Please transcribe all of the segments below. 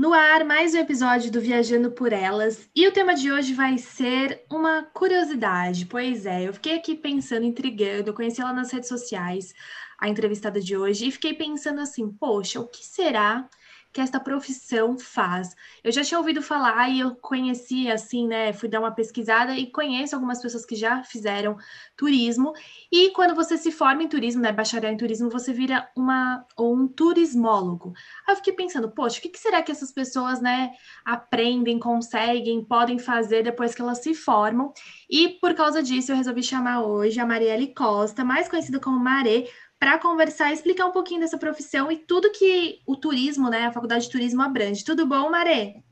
No ar, mais um episódio do Viajando por Elas. E o tema de hoje vai ser uma curiosidade. Pois é, eu fiquei aqui pensando, intrigando, eu conheci ela nas redes sociais, a entrevistada de hoje, e fiquei pensando assim: poxa, o que será que esta profissão faz. Eu já tinha ouvido falar e eu conheci assim, né? Fui dar uma pesquisada e conheço algumas pessoas que já fizeram turismo. E quando você se forma em turismo, né? Bacharel em turismo, você vira uma ou um turismólogo. Aí eu fiquei pensando, poxa, o que, que será que essas pessoas, né, aprendem, conseguem, podem fazer depois que elas se formam? E por causa disso, eu resolvi chamar hoje a Marielle Costa, mais conhecida como Maré, para conversar e explicar um pouquinho dessa profissão e tudo que o turismo, né, a faculdade de turismo abrange. Tudo bom, Maré?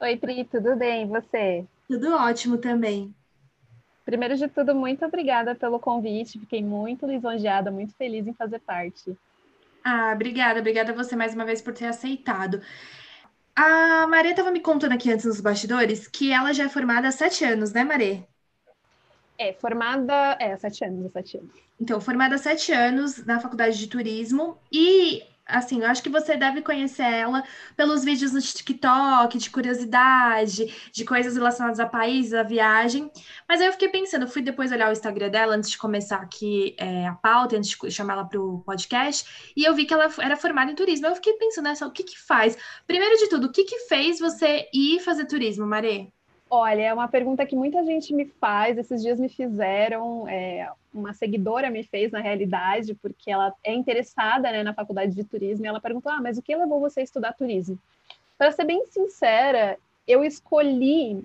Oi, Pri, tudo bem? E você? Tudo ótimo também. Primeiro de tudo, muito obrigada pelo convite. Fiquei muito lisonjeada, muito feliz em fazer parte. Ah, obrigada, obrigada a você mais uma vez por ter aceitado. A Maré estava me contando aqui antes nos bastidores que ela já é formada há sete anos, né, Maré? É, formada. É, sete anos, sete anos. Então, formada há sete anos na faculdade de turismo e. Assim, eu acho que você deve conhecer ela pelos vídeos no TikTok, de curiosidade, de coisas relacionadas a países, a viagem. Mas aí eu fiquei pensando, fui depois olhar o Instagram dela antes de começar aqui é, a pauta, antes de chamar ela para o podcast, e eu vi que ela era formada em turismo. Eu fiquei pensando, nessa, o que que faz? Primeiro de tudo, o que que fez você ir fazer turismo, Marê? Olha, é uma pergunta que muita gente me faz, esses dias me fizeram, é, uma seguidora me fez na realidade, porque ela é interessada né, na faculdade de turismo, e ela perguntou: ah, mas o que levou você a estudar turismo? Para ser bem sincera, eu escolhi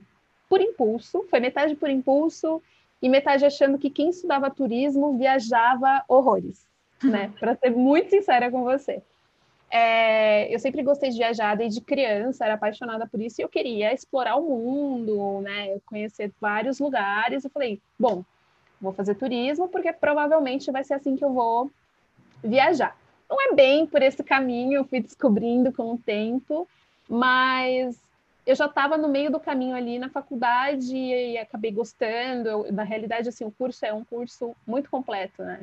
por impulso, foi metade por impulso e metade achando que quem estudava turismo viajava horrores, né? Para ser muito sincera com você. É, eu sempre gostei de viajar desde criança, era apaixonada por isso e eu queria explorar o mundo, né? Conhecer vários lugares. Eu falei, bom, vou fazer turismo porque provavelmente vai ser assim que eu vou viajar. Não é bem por esse caminho, eu fui descobrindo com o tempo, mas eu já estava no meio do caminho ali na faculdade e acabei gostando. Eu, na realidade, assim, o curso é um curso muito completo, né?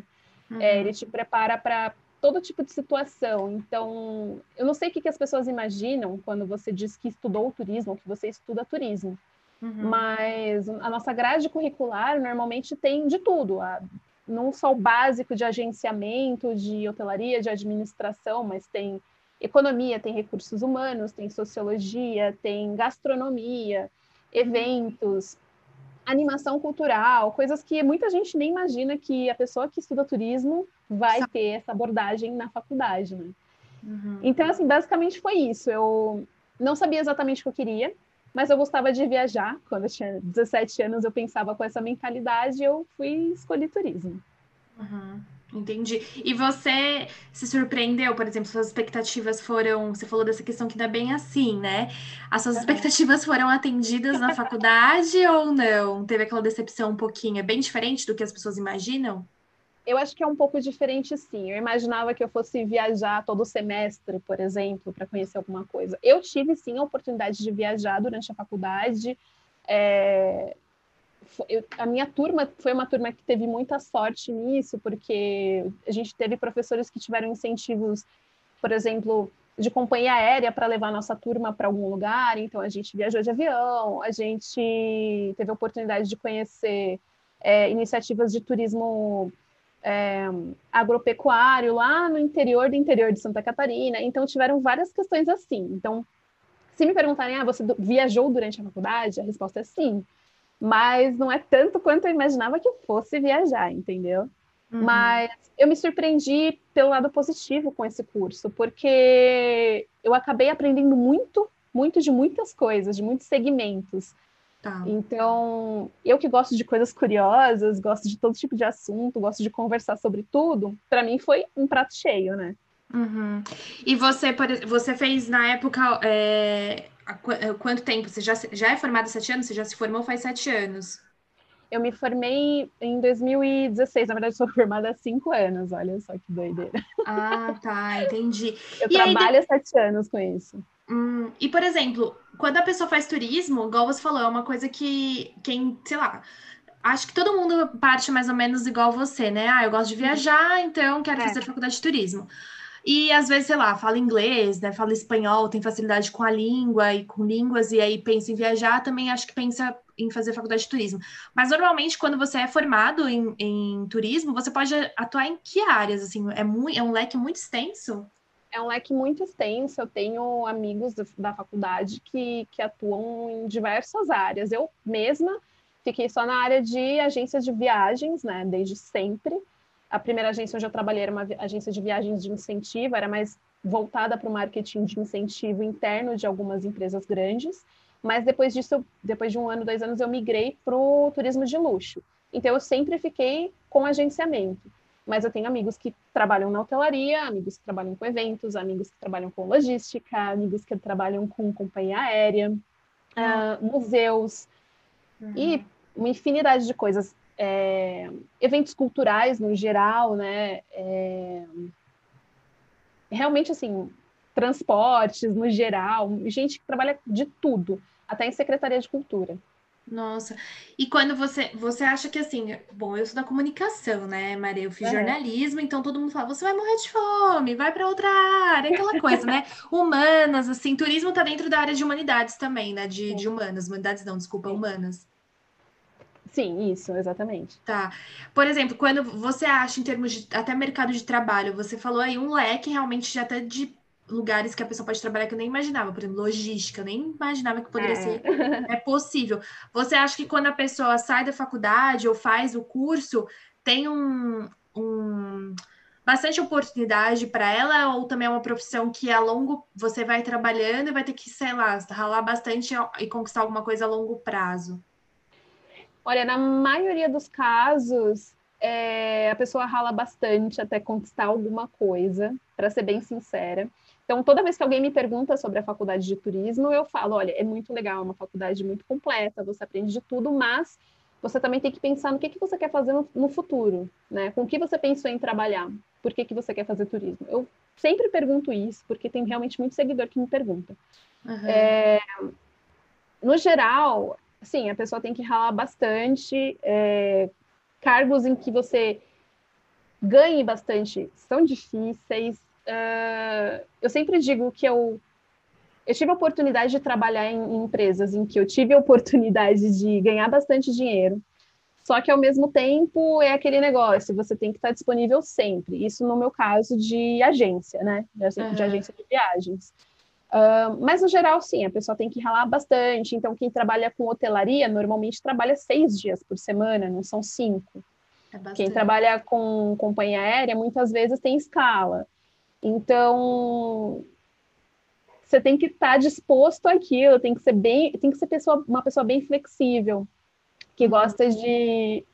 Uhum. É, ele te prepara para todo tipo de situação. Então, eu não sei o que, que as pessoas imaginam quando você diz que estudou turismo, que você estuda turismo. Uhum. Mas a nossa grade curricular normalmente tem de tudo. A, não só o básico de agenciamento, de hotelaria, de administração, mas tem economia, tem recursos humanos, tem sociologia, tem gastronomia, uhum. eventos, animação cultural, coisas que muita gente nem imagina que a pessoa que estuda turismo vai ter essa abordagem na faculdade, né? Uhum. Então, assim, basicamente foi isso. Eu não sabia exatamente o que eu queria, mas eu gostava de viajar. Quando eu tinha 17 anos, eu pensava com essa mentalidade e eu fui escolher turismo. Uhum. Entendi. E você se surpreendeu, por exemplo, suas expectativas foram. Você falou dessa questão que é bem assim, né? As suas expectativas foram atendidas na faculdade ou não? Teve aquela decepção um pouquinho? É bem diferente do que as pessoas imaginam? Eu acho que é um pouco diferente, sim. Eu imaginava que eu fosse viajar todo semestre, por exemplo, para conhecer alguma coisa. Eu tive, sim, a oportunidade de viajar durante a faculdade. É eu, a minha turma foi uma turma que teve muita sorte nisso, porque a gente teve professores que tiveram incentivos, por exemplo, de companhia aérea para levar nossa turma para algum lugar, então a gente viajou de avião, a gente teve a oportunidade de conhecer é, iniciativas de turismo é, agropecuário lá no interior do interior de Santa Catarina, então tiveram várias questões assim. Então, se me perguntarem, ah, você viajou durante a faculdade? A resposta é sim mas não é tanto quanto eu imaginava que fosse viajar, entendeu? Uhum. Mas eu me surpreendi pelo lado positivo com esse curso, porque eu acabei aprendendo muito, muito de muitas coisas, de muitos segmentos. Tá. Então, eu que gosto de coisas curiosas, gosto de todo tipo de assunto, gosto de conversar sobre tudo, para mim foi um prato cheio, né? Uhum. E você, você fez na época é, há quanto tempo? Você já, já é formada há sete anos? Você já se formou faz sete anos? Eu me formei em 2016, na verdade, sou formada há cinco anos, olha só que doideira. Ah, tá, entendi. Eu e trabalho há sete anos com isso. Hum, e, por exemplo, quando a pessoa faz turismo, igual você falou, é uma coisa que quem, sei lá, acho que todo mundo parte mais ou menos igual você, né? Ah, eu gosto de viajar, então quero é. fazer faculdade de turismo. E às vezes, sei lá, fala inglês, né? Fala espanhol, tem facilidade com a língua e com línguas, e aí pensa em viajar, também acho que pensa em fazer faculdade de turismo. Mas normalmente, quando você é formado em, em turismo, você pode atuar em que áreas? Assim, é, muito, é um leque muito extenso? É um leque muito extenso. Eu tenho amigos da faculdade que, que atuam em diversas áreas. Eu mesma fiquei só na área de agências de viagens, né? Desde sempre. A primeira agência onde eu trabalhei era uma agência de viagens de incentivo, era mais voltada para o marketing de incentivo interno de algumas empresas grandes. Mas depois disso, depois de um ano, dois anos, eu migrei para o turismo de luxo. Então, eu sempre fiquei com agenciamento. Mas eu tenho amigos que trabalham na hotelaria, amigos que trabalham com eventos, amigos que trabalham com logística, amigos que trabalham com companhia aérea, uh, museus uhum. e uma infinidade de coisas. É, eventos culturais no geral, né? É, realmente, assim, transportes no geral, gente que trabalha de tudo até em Secretaria de Cultura. Nossa, e quando você, você acha que assim, bom, eu sou da comunicação, né, Maria? Eu fiz é. jornalismo, então todo mundo fala, você vai morrer de fome, vai para outra área, aquela coisa, né? Humanas, assim, turismo tá dentro da área de humanidades também, né? De, de humanas, humanidades não, desculpa, humanas. Sim, isso, exatamente. Tá. Por exemplo, quando você acha, em termos de até mercado de trabalho, você falou aí um leque realmente já até de lugares que a pessoa pode trabalhar que eu nem imaginava, por exemplo, logística, eu nem imaginava que poderia é. ser é possível. Você acha que quando a pessoa sai da faculdade ou faz o curso, tem um, um bastante oportunidade para ela, ou também é uma profissão que a longo você vai trabalhando e vai ter que, sei lá, ralar bastante e conquistar alguma coisa a longo prazo? Olha, na maioria dos casos, é, a pessoa rala bastante até conquistar alguma coisa, para ser bem sincera. Então, toda vez que alguém me pergunta sobre a faculdade de turismo, eu falo: olha, é muito legal, é uma faculdade muito completa, você aprende de tudo, mas você também tem que pensar no que, que você quer fazer no, no futuro, né? Com o que você pensou em trabalhar? Por que, que você quer fazer turismo? Eu sempre pergunto isso, porque tem realmente muito seguidor que me pergunta. Uhum. É, no geral, sim, a pessoa tem que ralar bastante. É, cargos em que você ganhe bastante são difíceis, uh, eu sempre digo que eu, eu tive a oportunidade de trabalhar em, em empresas em que eu tive a oportunidade de ganhar bastante dinheiro, só que ao mesmo tempo é aquele negócio, você tem que estar disponível sempre. Isso no meu caso de agência, né? De, uhum. de agência de viagens. Uh, mas no geral, sim, a pessoa tem que ralar bastante. Então, quem trabalha com hotelaria normalmente trabalha seis dias por semana, não são cinco. É quem trabalha com companhia aérea muitas vezes tem escala. Então, você tem que estar tá disposto àquilo, tem que ser bem, tem que ser pessoa, uma pessoa bem flexível, que uhum. gosta de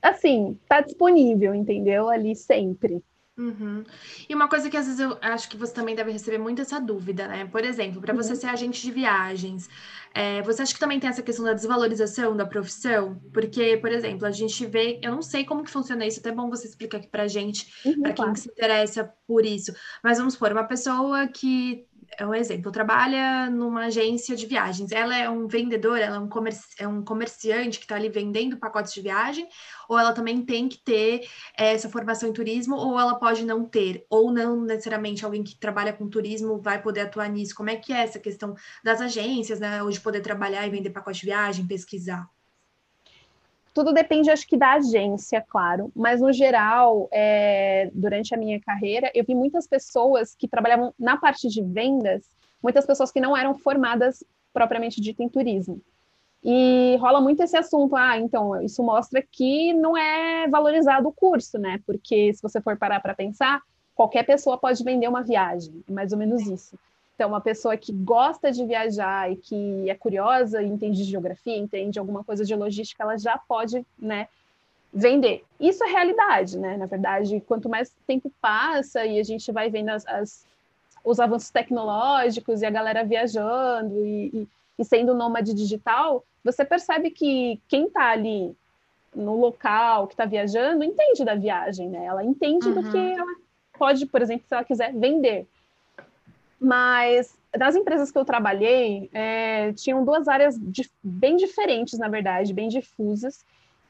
assim, tá disponível, entendeu? Ali sempre. Uhum. E uma coisa que às vezes eu acho que você também deve receber muito essa dúvida, né? Por exemplo, para você uhum. ser agente de viagens, é, você acha que também tem essa questão da desvalorização da profissão? Porque, por exemplo, a gente vê, eu não sei como que funciona isso, até é bom você explicar aqui pra gente, uhum, para quem claro. se interessa por isso. Mas vamos supor, uma pessoa que é um exemplo, trabalha numa agência de viagens. Ela é um vendedor, ela é um, comerci é um comerciante que está ali vendendo pacotes de viagem, ou ela também tem que ter é, essa formação em turismo, ou ela pode não ter, ou não necessariamente alguém que trabalha com turismo vai poder atuar nisso. Como é que é essa questão das agências, né? De poder trabalhar e vender pacote de viagem, pesquisar? Tudo depende, acho que, da agência, claro, mas no geral, é, durante a minha carreira, eu vi muitas pessoas que trabalhavam na parte de vendas, muitas pessoas que não eram formadas propriamente dito em turismo. E rola muito esse assunto, ah, então, isso mostra que não é valorizado o curso, né? Porque se você for parar para pensar, qualquer pessoa pode vender uma viagem, é mais ou menos isso. Então, uma pessoa que gosta de viajar e que é curiosa, entende de geografia, entende alguma coisa de logística, ela já pode, né, vender. Isso é realidade, né? Na verdade, quanto mais tempo passa e a gente vai vendo as, as os avanços tecnológicos e a galera viajando e, e e sendo nômade digital, você percebe que quem está ali no local, que está viajando, entende da viagem, né? Ela entende uhum. do que ela pode, por exemplo, se ela quiser vender. Mas das empresas que eu trabalhei, é, tinham duas áreas de, bem diferentes, na verdade, bem difusas,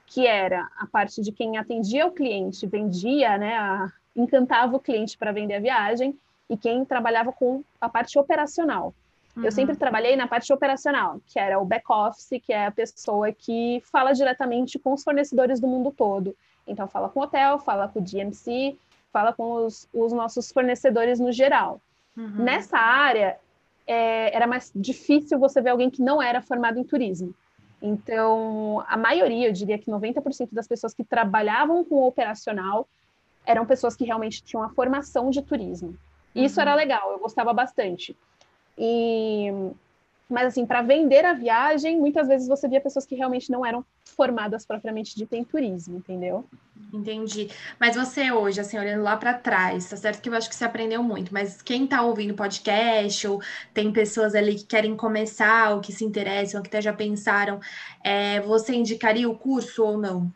que era a parte de quem atendia o cliente, vendia, né, a, encantava o cliente para vender a viagem, e quem trabalhava com a parte operacional. Uhum. Eu sempre trabalhei na parte operacional, que era o back office, que é a pessoa que fala diretamente com os fornecedores do mundo todo. Então, fala com o hotel, fala com o DMC, fala com os, os nossos fornecedores no geral. Uhum. Nessa área, é, era mais difícil você ver alguém que não era formado em turismo. Então, a maioria, eu diria que 90% das pessoas que trabalhavam com o operacional eram pessoas que realmente tinham a formação de turismo. E isso era uhum. legal, eu gostava bastante. E mas assim, para vender a viagem, muitas vezes você via pessoas que realmente não eram formadas propriamente de em turismo, entendeu? Entendi. Mas você hoje, assim, olhando lá para trás, tá certo que eu acho que você aprendeu muito, mas quem tá ouvindo podcast ou tem pessoas ali que querem começar ou que se interessam, ou que até já pensaram, é, você indicaria o curso ou não?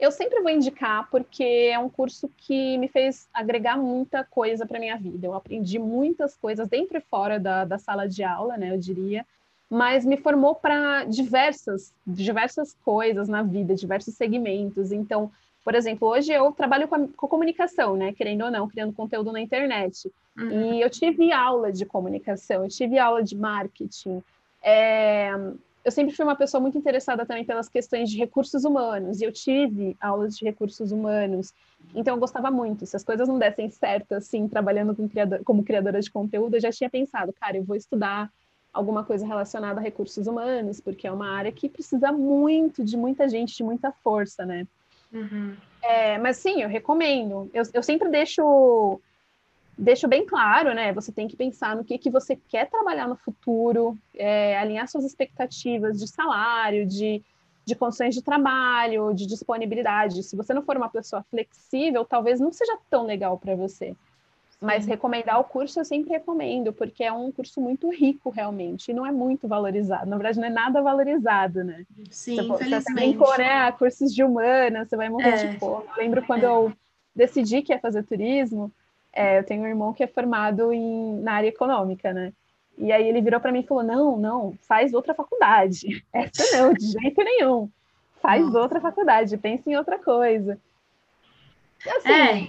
Eu sempre vou indicar porque é um curso que me fez agregar muita coisa para minha vida. Eu aprendi muitas coisas dentro e fora da, da sala de aula, né? Eu diria, mas me formou para diversas, diversas coisas na vida, diversos segmentos. Então, por exemplo, hoje eu trabalho com, a, com comunicação, né? Querendo ou não, criando conteúdo na internet. Uhum. E eu tive aula de comunicação, eu tive aula de marketing. É, eu sempre fui uma pessoa muito interessada também pelas questões de recursos humanos, e eu tive aulas de recursos humanos, então eu gostava muito. Se as coisas não dessem certo, assim, trabalhando com criador, como criadora de conteúdo, eu já tinha pensado, cara, eu vou estudar alguma coisa relacionada a recursos humanos, porque é uma área que precisa muito de muita gente, de muita força, né? Uhum. É, mas sim, eu recomendo. Eu, eu sempre deixo deixo bem claro, né? Você tem que pensar no que, que você quer trabalhar no futuro, é, alinhar suas expectativas de salário, de, de condições de trabalho, de disponibilidade. Se você não for uma pessoa flexível, talvez não seja tão legal para você. Mas recomendar o curso eu sempre recomendo, porque é um curso muito rico, realmente, e não é muito valorizado. Na verdade, não é nada valorizado, né? Sim, você, infelizmente. Você né, cursos de humanas, você vai morrer é. de fome. Eu lembro quando é. eu decidi que ia fazer turismo, é, eu tenho um irmão que é formado em, na área econômica, né? E aí ele virou para mim e falou: não, não, faz outra faculdade. Essa não, de jeito nenhum. Faz Nossa. outra faculdade, pensa em outra coisa. Assim, é.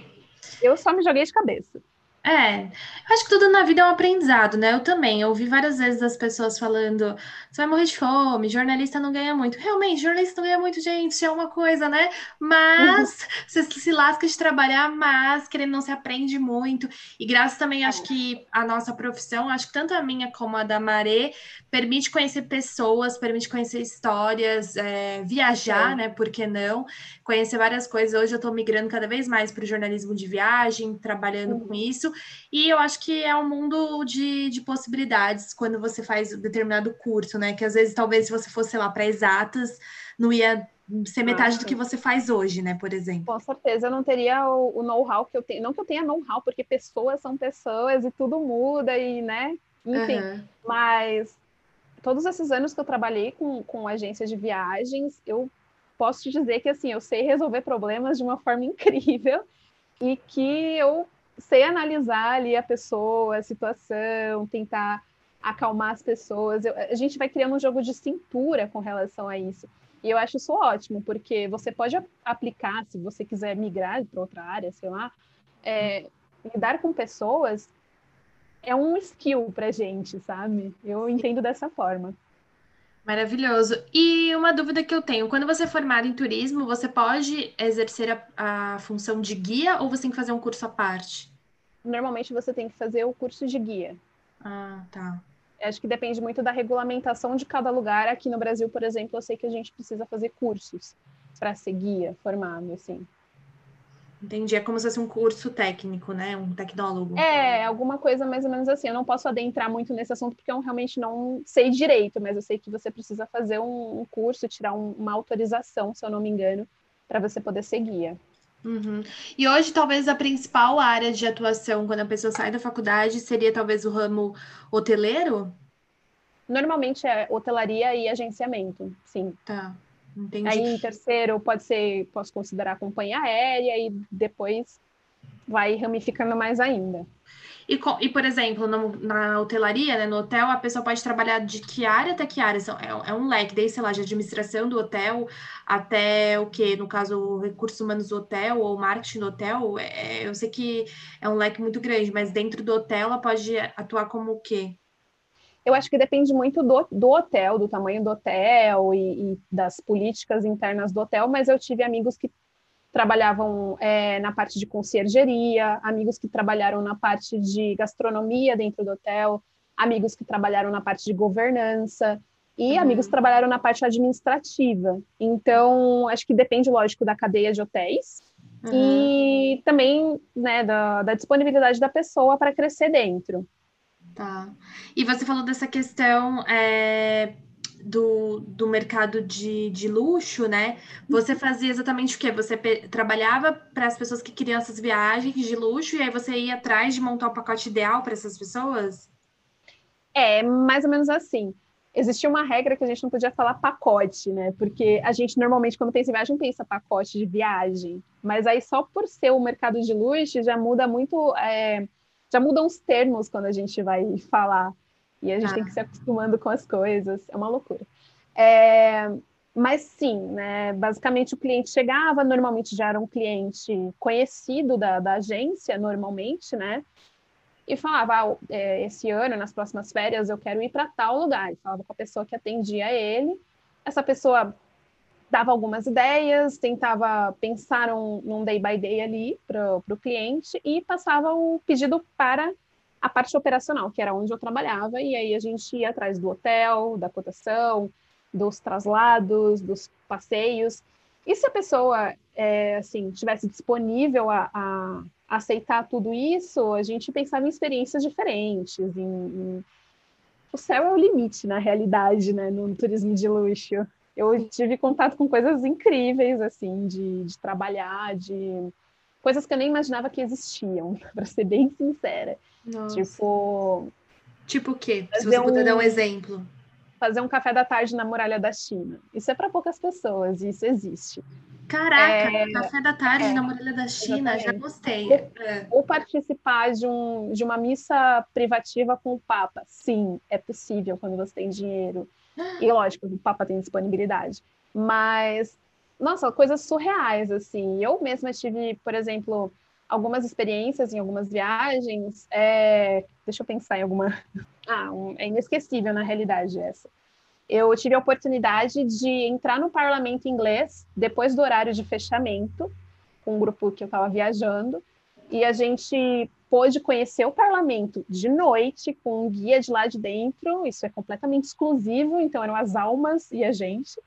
eu só me joguei de cabeça. É, acho que tudo na vida é um aprendizado, né? Eu também, eu ouvi várias vezes as pessoas falando, você vai morrer de fome, jornalista não ganha muito. Realmente, jornalista não ganha muito, gente, é uma coisa, né? Mas você se lasca de trabalhar, mas querendo não se aprende muito. E graças também, acho que a nossa profissão, acho que tanto a minha como a da Maré, permite conhecer pessoas, permite conhecer histórias, é, viajar, é. né? Por que não? Conhecer várias coisas. Hoje eu estou migrando cada vez mais para o jornalismo de viagem, trabalhando uhum. com isso. E eu acho que é um mundo de, de possibilidades quando você faz determinado curso, né? Que às vezes, talvez, se você fosse lá para exatas, não ia ser metade do que você faz hoje, né, por exemplo. Com certeza, eu não teria o, o know-how que eu tenho. Não que eu tenha know-how, porque pessoas são pessoas e tudo muda e, né, enfim. Uhum. Mas todos esses anos que eu trabalhei com, com agência de viagens, eu posso te dizer que assim, eu sei resolver problemas de uma forma incrível e que eu sei analisar ali a pessoa, a situação, tentar acalmar as pessoas. Eu, a gente vai criando um jogo de cintura com relação a isso. E eu acho isso ótimo, porque você pode aplicar, se você quiser migrar para outra área, sei lá, é, lidar com pessoas é um skill para gente, sabe? Eu entendo dessa forma. Maravilhoso. E uma dúvida que eu tenho: quando você é formado em turismo, você pode exercer a, a, função de guia ou você tem que fazer um curso à parte? Normalmente você tem que fazer o curso de guia. Ah, tá. Acho que depende muito da regulamentação de cada lugar. Aqui no Brasil, por exemplo, eu sei que a gente precisa fazer cursos para ser guia formado, assim. Entendi. É como se fosse um curso técnico, né? Um tecnólogo. É, alguma coisa mais ou menos assim. Eu não posso adentrar muito nesse assunto porque eu realmente não sei direito, mas eu sei que você precisa fazer um, um curso, tirar um, uma autorização, se eu não me engano, para você poder ser guia. Uhum. E hoje, talvez a principal área de atuação quando a pessoa sai da faculdade seria talvez o ramo hoteleiro? Normalmente é hotelaria e agenciamento, sim. Tá. Entendi. Aí em terceiro pode ser, posso considerar companhia aérea e depois vai ramificando mais ainda. E, e por exemplo, no, na hotelaria, né, no hotel, a pessoa pode trabalhar de que área até que área? É, é um leque, desde, sei lá, de administração do hotel até o que, no caso, recursos humanos do hotel ou marketing do hotel. É, eu sei que é um leque muito grande, mas dentro do hotel ela pode atuar como o quê? Eu acho que depende muito do, do hotel, do tamanho do hotel e, e das políticas internas do hotel, mas eu tive amigos que trabalhavam é, na parte de conciergeria, amigos que trabalharam na parte de gastronomia dentro do hotel, amigos que trabalharam na parte de governança e uhum. amigos que trabalharam na parte administrativa. Então, acho que depende, lógico, da cadeia de hotéis uhum. e também né, da, da disponibilidade da pessoa para crescer dentro. Tá. E você falou dessa questão é, do, do mercado de, de luxo, né? Você fazia exatamente o quê? Você trabalhava para as pessoas que queriam essas viagens de luxo e aí você ia atrás de montar o pacote ideal para essas pessoas? É, mais ou menos assim. Existia uma regra que a gente não podia falar pacote, né? Porque a gente normalmente, quando pensa em viagem, pensa pacote de viagem. Mas aí, só por ser o mercado de luxo, já muda muito. É, já mudam os termos quando a gente vai falar. E a gente ah. tem que se acostumando com as coisas, é uma loucura. É, mas sim, né, basicamente o cliente chegava, normalmente já era um cliente conhecido da, da agência, normalmente, né? E falava, ah, é, esse ano, nas próximas férias, eu quero ir para tal lugar. E falava com a pessoa que atendia ele. Essa pessoa dava algumas ideias, tentava pensar um, day by day ali para o cliente e passava o pedido para a parte operacional, que era onde eu trabalhava, e aí a gente ia atrás do hotel, da cotação, dos traslados, dos passeios. E se a pessoa é, assim tivesse disponível a, a, aceitar tudo isso, a gente pensava em experiências diferentes. Em, em... O céu é o limite na realidade, né, no turismo de luxo. Eu tive contato com coisas incríveis, assim, de, de trabalhar, de coisas que eu nem imaginava que existiam, para ser bem sincera. Nossa. Tipo. Tipo o quê? Se você puder um, dar um exemplo. Fazer um café da tarde na muralha da China. Isso é para poucas pessoas, isso existe. Caraca, é, café da tarde é, na muralha da China, exatamente. já gostei. Ou, é. ou, participar de, um, de uma missa privativa com o Papa. Sim, é possível quando você tem dinheiro. E lógico, o Papa tem disponibilidade. Mas, nossa, coisas surreais, assim. Eu mesma tive, por exemplo, algumas experiências em algumas viagens. É... Deixa eu pensar em alguma. Ah, um... é inesquecível na realidade essa. Eu tive a oportunidade de entrar no parlamento inglês depois do horário de fechamento, com um grupo que eu estava viajando, e a gente pôde conhecer o parlamento de noite com um guia de lá de dentro. Isso é completamente exclusivo, então eram as almas e a gente.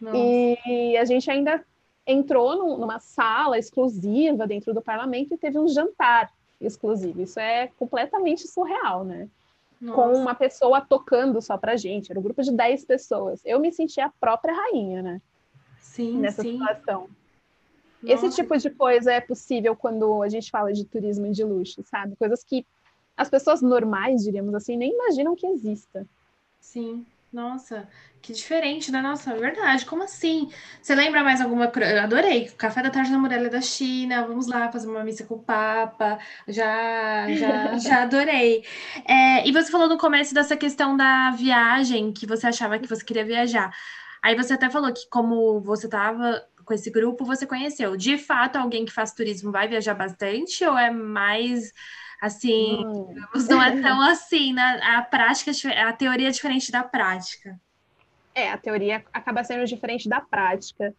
Nossa. E a gente ainda entrou num, numa sala exclusiva dentro do parlamento e teve um jantar exclusivo. Isso é completamente surreal, né? Nossa. Com uma pessoa tocando só pra gente. Era um grupo de 10 pessoas. Eu me senti a própria rainha, né? Sim, Nessa sim. situação. Nossa. Esse tipo de coisa é possível quando a gente fala de turismo de luxo, sabe? Coisas que as pessoas normais, diríamos assim, nem imaginam que exista. Sim. Nossa, que diferente, né? Nossa, é verdade. Como assim? Você lembra mais alguma? Eu adorei. Café da tarde na Muralha da China. Vamos lá fazer uma missa com o Papa. Já, já, já adorei. É, e você falou no começo dessa questão da viagem, que você achava que você queria viajar. Aí você até falou que, como você estava com esse grupo, você conheceu. De fato, alguém que faz turismo vai viajar bastante ou é mais Assim, hum. não é tão assim, né? A prática, a teoria é diferente da prática. É, a teoria acaba sendo diferente da prática.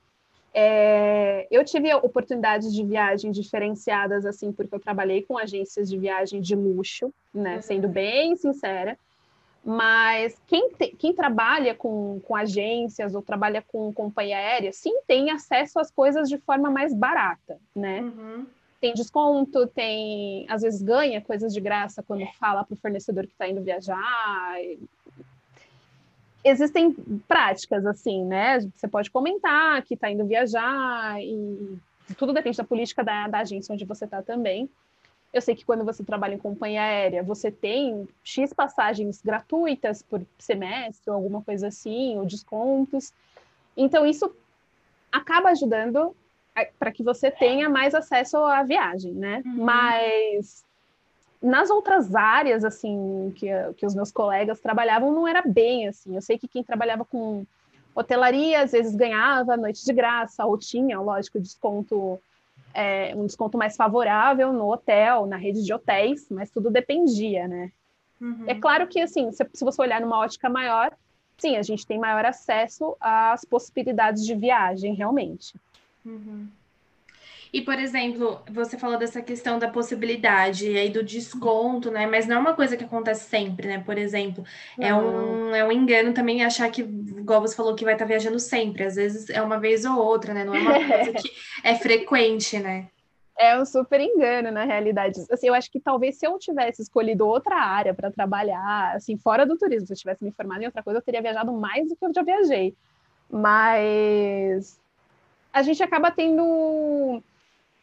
É, eu tive oportunidades de viagem diferenciadas, assim, porque eu trabalhei com agências de viagem de luxo, né? Uhum. Sendo bem sincera. Mas quem, te, quem trabalha com, com agências ou trabalha com companhia aérea, sim, tem acesso às coisas de forma mais barata, né? Uhum tem desconto, tem às vezes ganha coisas de graça quando fala para o fornecedor que está indo viajar. Existem práticas assim, né? Você pode comentar que está indo viajar e tudo depende da política da, da agência onde você está também. Eu sei que quando você trabalha em companhia aérea, você tem X passagens gratuitas por semestre, ou alguma coisa assim, ou descontos. Então, isso acaba ajudando para que você tenha mais acesso à viagem, né? Uhum. Mas nas outras áreas, assim, que, que os meus colegas trabalhavam, não era bem assim. Eu sei que quem trabalhava com hotelaria, às vezes ganhava noite de graça, ou tinha, lógico, desconto é, um desconto mais favorável no hotel, na rede de hotéis, mas tudo dependia, né? Uhum. É claro que, assim, se, se, você olhar numa ótica maior, sim, a gente tem maior acesso às possibilidades de viagem, realmente. Uhum. E, por exemplo, você falou dessa questão da possibilidade e aí do desconto, né? Mas não é uma coisa que acontece sempre, né? Por exemplo, é um, é um engano também achar que, igual você falou, que vai estar viajando sempre. Às vezes é uma vez ou outra, né? Não é uma coisa que é frequente, né? É um super engano, na realidade. Assim, eu acho que talvez se eu tivesse escolhido outra área para trabalhar, assim, fora do turismo, se eu tivesse me formado em outra coisa, eu teria viajado mais do que eu já viajei. Mas a gente acaba tendo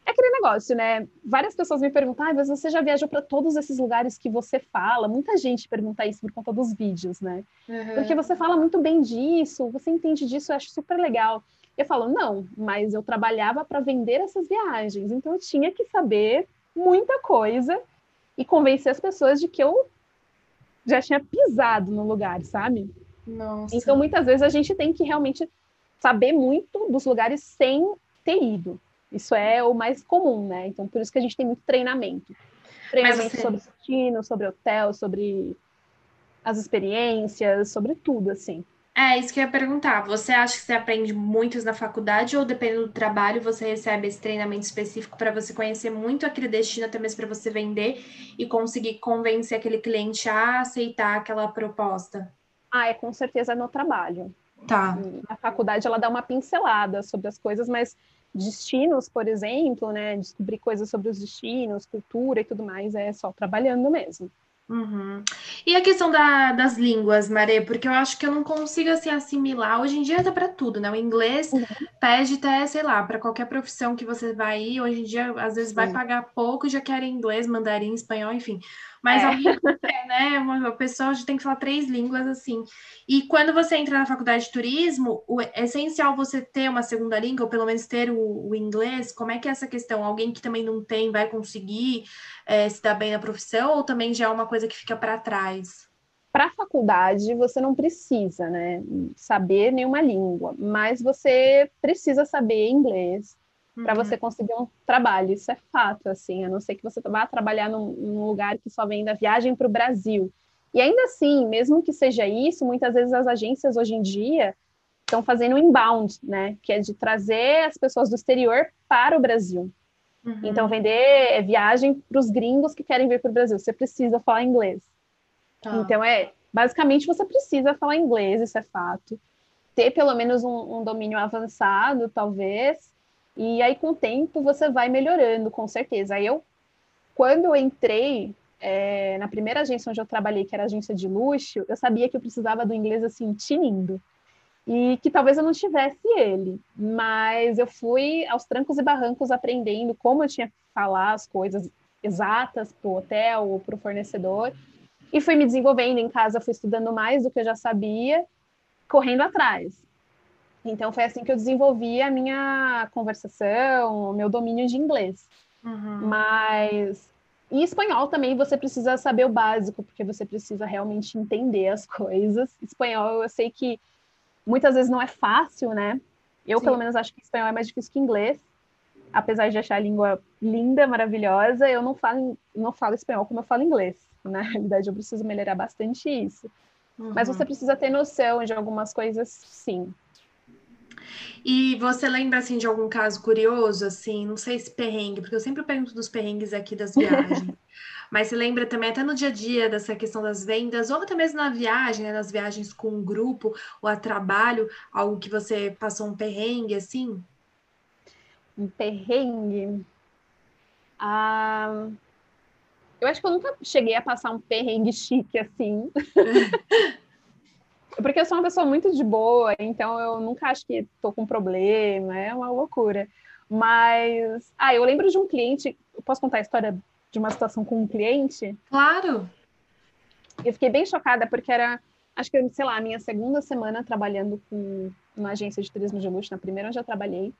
é aquele negócio, né? Várias pessoas me perguntam, ah, mas você já viajou para todos esses lugares que você fala? Muita gente pergunta isso por conta dos vídeos, né? Uhum. Porque você fala muito bem disso, você entende disso, eu acho super legal. Eu falo, não, mas eu trabalhava para vender essas viagens, então eu tinha que saber muita coisa e convencer as pessoas de que eu já tinha pisado no lugar, sabe? Nossa. Então muitas vezes a gente tem que realmente saber muito dos lugares sem ter ido. Isso é o mais comum, né? Então, por isso que a gente tem muito treinamento. Treinamento você... sobre destino, sobre hotel, sobre as experiências, sobre tudo, assim. É, isso que eu ia perguntar. Você acha que você aprende muitos na faculdade ou dependendo do trabalho você recebe esse treinamento específico para você conhecer muito aquele destino, até mesmo para você vender e conseguir convencer aquele cliente a aceitar aquela proposta? Ah, é com certeza no trabalho. Tá. A faculdade ela dá uma pincelada sobre as coisas, mas destinos, por exemplo, né? Descobrir coisas sobre os destinos, cultura e tudo mais, é só trabalhando mesmo. Uhum. E a questão da, das línguas, Marê, porque eu acho que eu não consigo assim assimilar. Hoje em dia tá para tudo, né? O inglês uhum. pede até, sei lá, para qualquer profissão que você vai ir. Hoje em dia, às vezes, vai pagar pouco, já quer inglês, mandarim, espanhol, enfim. Mas é. alguém né? Uma pessoa já tem que falar três línguas assim. E quando você entra na faculdade de turismo, o, é essencial você ter uma segunda língua, ou pelo menos ter o, o inglês. Como é que é essa questão? Alguém que também não tem vai conseguir é, se dar bem na profissão, ou também já é uma coisa que fica para trás? Para a faculdade, você não precisa, né, saber nenhuma língua, mas você precisa saber inglês, para você uhum. conseguir um trabalho. Isso é fato, assim, a não ser que você vá trabalhar num, num lugar que só venda viagem para o Brasil. E ainda assim, mesmo que seja isso, muitas vezes as agências hoje em dia estão fazendo inbound, né? Que é de trazer as pessoas do exterior para o Brasil. Uhum. Então, vender viagem para os gringos que querem vir para o Brasil. Você precisa falar inglês. Tá. Então, é basicamente você precisa falar inglês, isso é fato. Ter pelo menos um, um domínio avançado, talvez, e aí, com o tempo, você vai melhorando, com certeza. Eu, quando eu entrei é, na primeira agência onde eu trabalhei, que era agência de luxo, eu sabia que eu precisava do inglês assim, tinindo. E que talvez eu não tivesse ele, mas eu fui aos trancos e barrancos aprendendo como eu tinha que falar as coisas exatas para o hotel ou para o fornecedor. E fui me desenvolvendo em casa, fui estudando mais do que eu já sabia, correndo atrás. Então foi assim que eu desenvolvi a minha conversação, o meu domínio de inglês. Uhum. Mas em espanhol também você precisa saber o básico, porque você precisa realmente entender as coisas. Espanhol eu sei que muitas vezes não é fácil, né? Eu, Sim. pelo menos, acho que espanhol é mais difícil que inglês. Apesar de achar a língua linda, maravilhosa, eu não falo, não falo espanhol como eu falo inglês. Na realidade, eu preciso melhorar bastante isso. Uhum. Mas você precisa ter noção de algumas coisas, sim. E você lembra, assim, de algum caso curioso, assim, não sei se perrengue, porque eu sempre pergunto dos perrengues aqui das viagens. Mas você lembra também, até no dia a dia, dessa questão das vendas, ou até mesmo na viagem, né, nas viagens com um grupo ou a trabalho, algo que você passou um perrengue, assim? Um perrengue? Ah, eu acho que eu nunca cheguei a passar um perrengue chique, assim. Porque eu sou uma pessoa muito de boa, então eu nunca acho que estou com problema, é uma loucura. Mas, ah, eu lembro de um cliente, posso contar a história de uma situação com um cliente? Claro. Eu fiquei bem chocada porque era, acho que, sei lá, a minha segunda semana trabalhando com uma agência de turismo de luxo, na primeira onde eu trabalhei.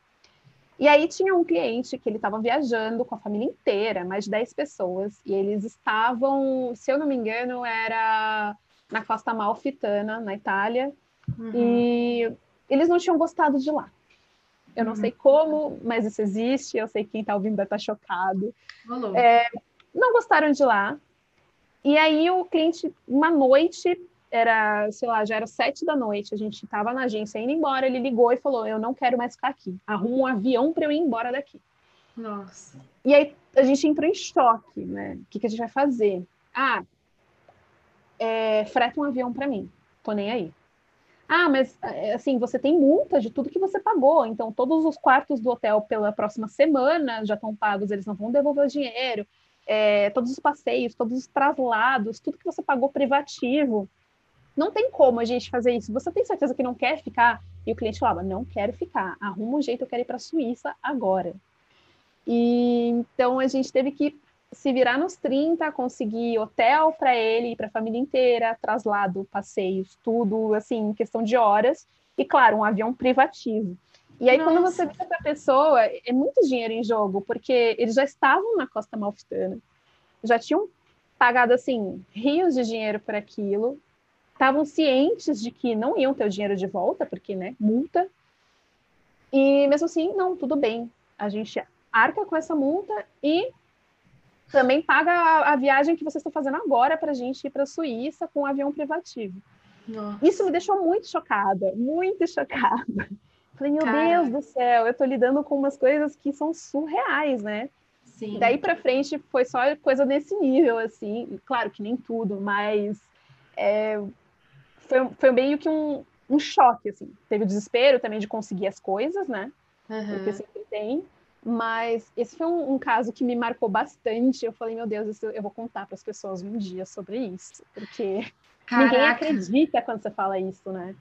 E aí tinha um cliente que ele estava viajando com a família inteira, mais de 10 pessoas, e eles estavam, se eu não me engano, era na Costa Amalfitana, na Itália, uhum. e eles não tinham gostado de lá. Eu não uhum. sei como, mas isso existe, eu sei que quem está ouvindo vai estar tá chocado. É, não gostaram de lá. E aí o cliente, uma noite, era, sei lá, já era sete da noite, a gente estava na agência indo embora, ele ligou e falou: Eu não quero mais ficar aqui, arruma um avião para eu ir embora daqui. Nossa. E aí a gente entrou em choque, né? O que, que a gente vai fazer? Ah, é, freta um avião para mim, tô nem aí. Ah, mas é, assim, você tem multa de tudo que você pagou, então todos os quartos do hotel pela próxima semana já estão pagos, eles não vão devolver o dinheiro. É, todos os passeios, todos os traslados, tudo que você pagou privativo, não tem como a gente fazer isso. Você tem certeza que não quer ficar? E o cliente falava: não quero ficar, arruma um jeito, eu quero ir para a Suíça agora. E então a gente teve que se virar nos 30, conseguir hotel para ele e para a família inteira, traslado, passeios, tudo assim, questão de horas. E claro, um avião privativo. E aí, Nossa. quando você vê essa pessoa, é muito dinheiro em jogo, porque eles já estavam na Costa Malfitana, já tinham pagado assim rios de dinheiro por aquilo, estavam cientes de que não iam ter o dinheiro de volta, porque, né, multa. E mesmo assim, não, tudo bem. A gente arca com essa multa e também paga a, a viagem que vocês estão fazendo agora para a gente ir para a Suíça com um avião privativo. Nossa. Isso me deixou muito chocada, muito chocada. Falei, meu Deus do céu, eu estou lidando com umas coisas que são surreais, né? Sim. Daí para frente foi só coisa desse nível, assim. Claro que nem tudo, mas é, foi, foi meio que um, um choque, assim. Teve o desespero também de conseguir as coisas, né? Uhum. Porque sempre tem. Mas esse foi um, um, caso que me marcou bastante. Eu falei, meu Deus, isso, eu vou contar para as pessoas um dia sobre isso. Porque Caraca. ninguém acredita quando você fala isso, né?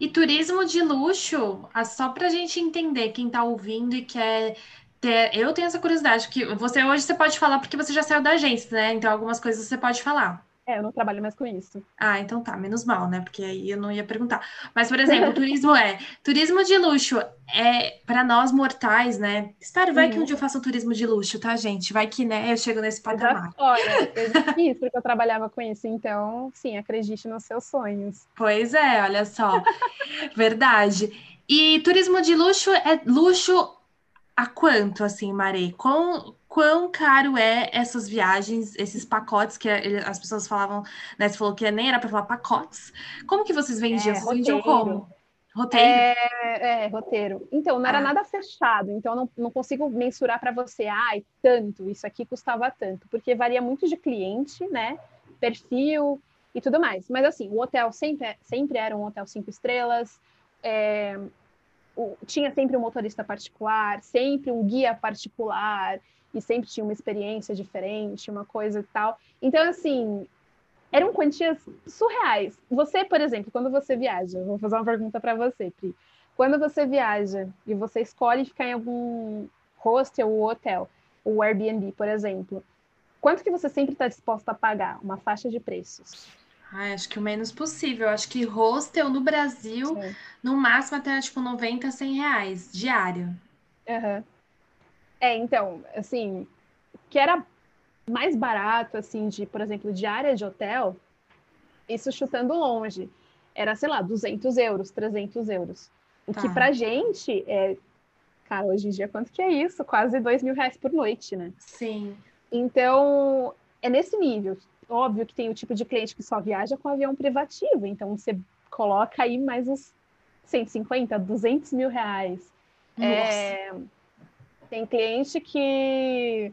E turismo de luxo, ah, só para a gente entender, quem está ouvindo e quer ter. Eu tenho essa curiosidade, que você hoje você pode falar porque você já saiu da agência, né? Então, algumas coisas você pode falar. É, eu não trabalho mais com isso. Ah, então tá, menos mal, né? Porque aí eu não ia perguntar. Mas, por exemplo, turismo é. Turismo de luxo é para nós mortais, né? Espero, vai uhum. que um dia eu faça um turismo de luxo, tá, gente? Vai que, né, eu chego nesse patamar. Olha, eu isso porque eu trabalhava com isso, então, sim, acredite nos seus sonhos. Pois é, olha só. Verdade. E turismo de luxo é luxo a quanto, assim, Marei? Com, quão caro é essas viagens, esses pacotes que as pessoas falavam, né? Você falou que nem era para falar pacotes. Como que vocês vendiam? É, vocês vendiam como? Roteiro? É, é, roteiro. Então, não era ah. nada fechado, então não, não consigo mensurar para você, ai, tanto, isso aqui custava tanto, porque varia muito de cliente, né? Perfil e tudo mais. Mas assim, o hotel sempre, sempre era um hotel cinco estrelas, é, o, tinha sempre um motorista particular, sempre um guia particular e sempre tinha uma experiência diferente, uma coisa e tal. Então, assim, eram quantias surreais. Você, por exemplo, quando você viaja, vou fazer uma pergunta para você, Pri. Quando você viaja e você escolhe ficar em algum hostel ou hotel, ou Airbnb, por exemplo, quanto que você sempre está disposto a pagar? Uma faixa de preços? Ai, acho que o menos possível. Acho que hostel no Brasil, no máximo até tipo 90, 100 reais diário. Uhum. É, então, assim, que era mais barato, assim, de, por exemplo, diária de hotel, isso chutando longe, era, sei lá, 200 euros, 300 euros. O tá. que pra gente é, cara, hoje em dia, quanto que é isso? Quase 2 mil reais por noite, né? Sim. Então, é nesse nível. Óbvio que tem o tipo de cliente que só viaja com avião privativo, então você coloca aí mais uns 150, 200 mil reais. Nossa. É tem cliente que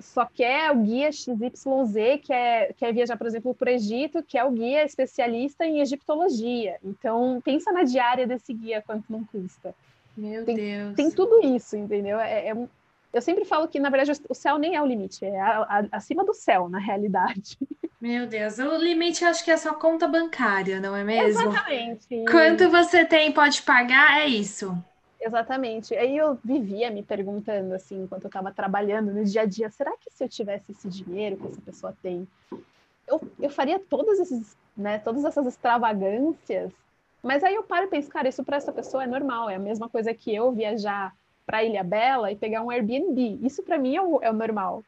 só quer o guia XYZ, quer, quer viajar, por exemplo, para o Egito, que é o guia especialista em egiptologia. Então, pensa na diária desse guia, quanto não custa. Meu tem, Deus. Tem tudo isso, entendeu? É, é, eu sempre falo que, na verdade, o céu nem é o limite, é a, a, acima do céu, na realidade. Meu Deus, o limite acho que é só conta bancária, não é mesmo? Exatamente. Quanto você tem pode pagar, é isso. Exatamente. Aí eu vivia me perguntando, assim, enquanto eu estava trabalhando no dia a dia, será que se eu tivesse esse dinheiro que essa pessoa tem, eu, eu faria todos esses, né, todas essas extravagâncias? Mas aí eu paro e penso, cara, isso para essa pessoa é normal, é a mesma coisa que eu viajar para Ilha Bela e pegar um Airbnb. Isso para mim é o, é o normal.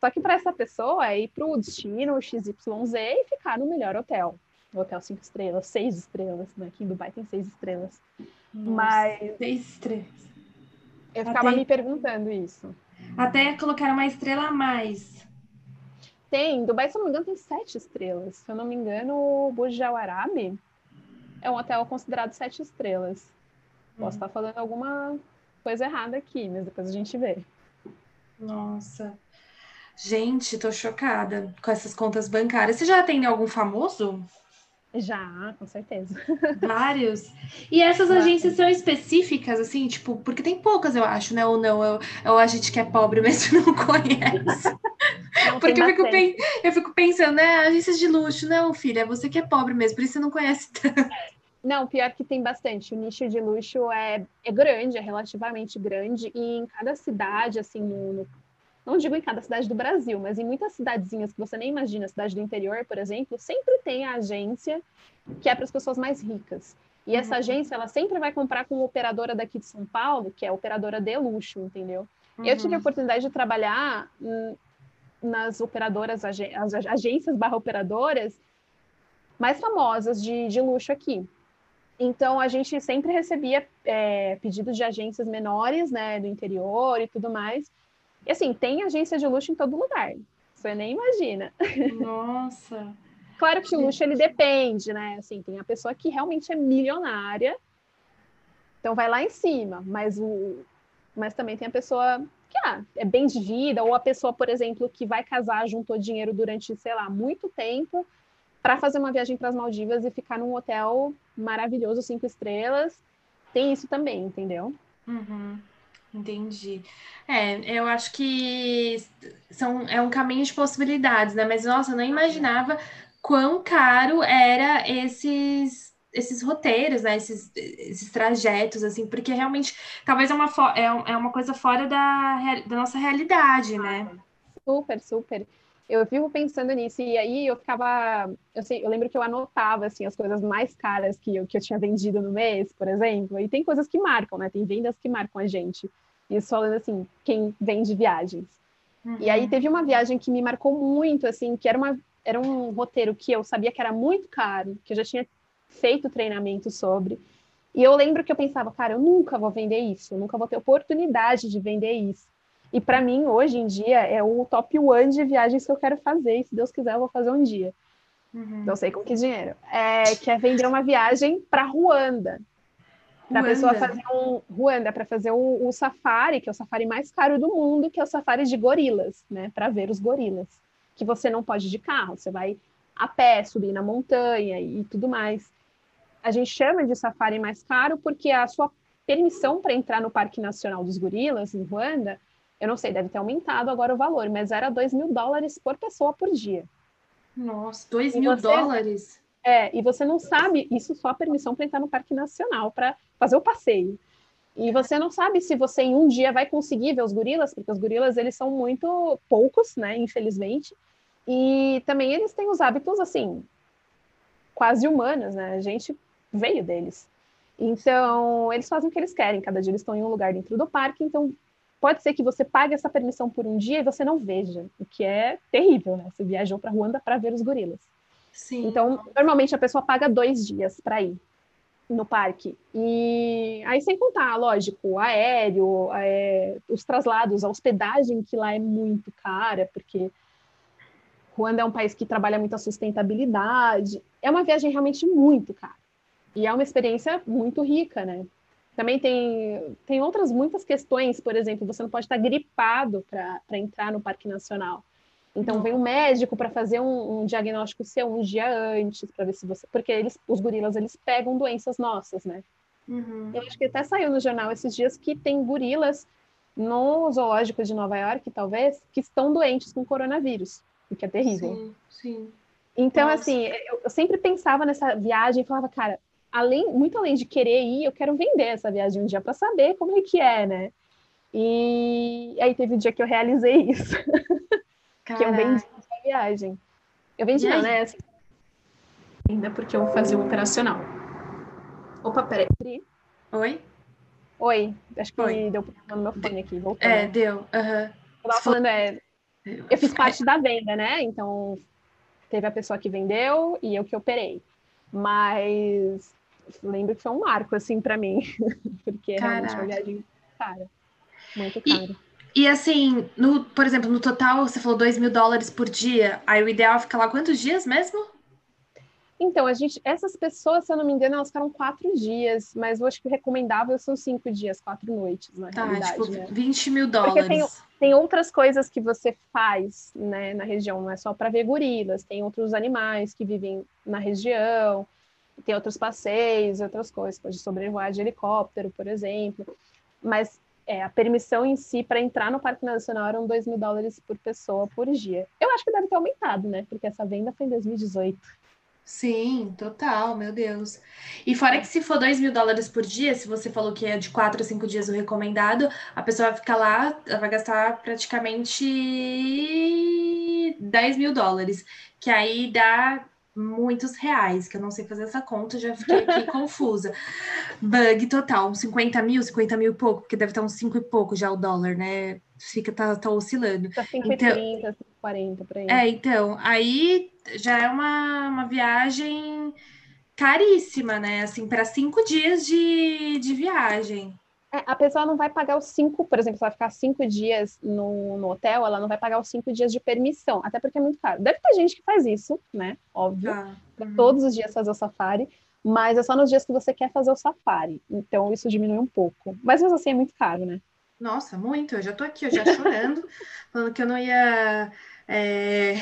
Só que para essa pessoa é ir para o destino XYZ e ficar no melhor hotel. Hotel cinco estrelas, seis estrelas, né? Aqui em Dubai tem seis estrelas. Nossa, Mas. Seis estrelas. Eu ficava Até... me perguntando isso. Até colocar uma estrela a mais. Tem, Dubai, se eu não me engano, tem sete estrelas. Se eu não me engano, o Burj Al Arab é um hotel considerado sete estrelas. Posso estar falando alguma coisa errada aqui, mas depois a gente vê. Nossa. Gente, tô chocada com essas contas bancárias. Você já atendeu algum famoso? Já, com certeza. Vários. E essas agências são específicas, assim, tipo, porque tem poucas, eu acho, né? Ou não, eu, ou a gente que é pobre mesmo não conhece. Não, porque eu fico, eu fico, pensando, né? Agências de luxo, não, filha, é você que é pobre mesmo, por isso você não conhece tanto. Não, pior que tem bastante. O nicho de luxo é, é grande, é relativamente grande, e em cada cidade, assim, no, no, não digo em cada cidade do Brasil, mas em muitas cidadezinhas que você nem imagina, cidade do interior, por exemplo, sempre tem a agência que é para as pessoas mais ricas. E essa uhum. agência, ela sempre vai comprar com uma operadora daqui de São Paulo, que é a operadora de luxo, entendeu? Uhum. Eu tive a uhum. oportunidade de trabalhar nas operadoras, as agências barra operadoras mais famosas de, de luxo aqui. Então, a gente sempre recebia é, pedidos de agências menores, né, do interior e tudo mais. E assim, tem agência de luxo em todo lugar. Você nem imagina. Nossa! claro que o luxo, ele depende, né? Assim, tem a pessoa que realmente é milionária, então vai lá em cima. Mas, o, mas também tem a pessoa que ah, é bem de vida, ou a pessoa, por exemplo, que vai casar, juntou dinheiro durante, sei lá, muito tempo para fazer uma viagem para as Maldivas e ficar num hotel maravilhoso, cinco estrelas. Tem isso também, entendeu? Uhum, entendi. É, eu acho que são, é um caminho de possibilidades, né? Mas, nossa, eu não imaginava quão caro era esses esses roteiros, né? Esses, esses trajetos, assim, porque realmente talvez é uma, é, é uma coisa fora da, da nossa realidade, né? Super, super eu vivo pensando nisso, e aí eu ficava, eu, sei, eu lembro que eu anotava, assim, as coisas mais caras que eu, que eu tinha vendido no mês, por exemplo, e tem coisas que marcam, né, tem vendas que marcam a gente, isso falando, assim, quem vende viagens. Uhum. E aí uhum. teve uma viagem que me marcou muito, assim, que era, uma, era um roteiro que eu sabia que era muito caro, que eu já tinha feito treinamento sobre, e eu lembro que eu pensava, cara, eu nunca vou vender isso, eu nunca vou ter oportunidade de vender isso. E para mim, hoje em dia, é o top one de viagens que eu quero fazer. E se Deus quiser, eu vou fazer um dia. Uhum. Não sei com que dinheiro. É, que é vender uma viagem para Ruanda. Para a pessoa fazer um. Ruanda, para fazer o, o, safari, que é o safari mais caro do mundo, que é o safari de gorilas, né? Para ver os gorilas. Que você não pode ir de carro, você vai a pé, subir na montanha e tudo mais. A gente chama de safari mais caro porque a sua permissão para entrar no Parque Nacional dos Gorilas, em Ruanda, eu não sei, deve ter aumentado agora o valor, mas era 2 mil dólares por pessoa por dia. Nossa, 2 mil você, dólares? É, e você não sabe, isso só a permissão para entrar no Parque Nacional, para fazer o passeio. E você não sabe se você em um dia vai conseguir ver os gorilas, porque os gorilas eles são muito poucos, né, infelizmente. E também eles têm os hábitos assim quase humanos, né? A gente veio deles. Então, eles fazem o que eles querem, cada dia eles estão em um lugar dentro do parque, então pode ser que você pague essa permissão por um dia e você não veja, o que é terrível, né? Você viajou para Ruanda para ver os gorilas. Sim. Então, normalmente a pessoa paga dois dias para ir no parque. E aí, sem contar, lógico, aéreo, é, os traslados, a hospedagem, que lá é muito cara, porque Ruanda é um país que trabalha muito a sustentabilidade. É uma viagem realmente muito cara. E é uma experiência muito rica, né? Também tem, tem outras muitas questões, por exemplo, você não pode estar gripado para entrar no Parque Nacional. Então não. vem um médico para fazer um, um, diagnóstico seu um dia antes, para ver se você. Porque eles, os gorilas eles pegam doenças nossas, né? Uhum. Eu acho que até saiu no jornal esses dias que tem gorilas no zoológico de Nova York, talvez, que estão doentes com coronavírus, o que é terrível. Sim, sim. Então, Nossa. assim, eu, eu sempre pensava nessa viagem e falava, cara, além, muito além de querer ir, eu quero vender essa viagem um dia para saber como é que é, né? E aí teve o um dia que eu realizei isso. que eu vendi essa viagem. Eu vendi, não, né? Assim, ainda porque eu fazia o operacional. Opa, peraí. Oi? Oi, acho que Oi. deu problema no meu fone aqui. Voltando. É, deu. Uhum. Eu tava falando, é. Eu fiz parte da venda, né? Então, teve a pessoa que vendeu e eu que operei. Mas lembro que foi um marco, assim, para mim. Porque Caraca. realmente uma viagem cara. Muito caro. E, e assim, no, por exemplo, no total, você falou 2 mil dólares por dia. Aí o ideal é ficar lá quantos dias mesmo? Então, a gente, essas pessoas, se eu não me engano, elas ficaram quatro dias, mas eu acho que o recomendável são cinco dias, quatro noites, na tá, realidade. Tipo, né? 20 mil dólares. Porque tem, tem outras coisas que você faz né, na região, não é só para ver gorilas, tem outros animais que vivem na região, tem outros passeios, outras coisas, pode sobrevoar de helicóptero, por exemplo. Mas é, a permissão em si para entrar no Parque Nacional eram 2 mil dólares por pessoa por dia. Eu acho que deve ter aumentado, né? Porque essa venda foi em 2018. Sim, total, meu Deus. E fora que se for 2 mil dólares por dia, se você falou que é de 4 a 5 dias o recomendado, a pessoa vai ficar lá, ela vai gastar praticamente 10 mil dólares, que aí dá muitos reais, que eu não sei fazer essa conta, já fiquei aqui confusa. Bug total, 50 mil, 50 mil e pouco, porque deve estar uns 5 e pouco já o dólar, né? Fica, tá, tá oscilando. Tá 5 então, 30, 40, por aí. É, então, aí já é uma, uma viagem caríssima, né? Assim, para cinco dias de, de viagem. É, a pessoa não vai pagar os cinco, por exemplo, se ela ficar cinco dias no, no hotel, ela não vai pagar os cinco dias de permissão, até porque é muito caro. Deve ter gente que faz isso, né? Óbvio, ah, todos os dias fazer o safari, mas é só nos dias que você quer fazer o safari. Então isso diminui um pouco. Mas mesmo assim é muito caro, né? Nossa, muito. Eu já tô aqui, eu já chorando, falando que eu não ia é,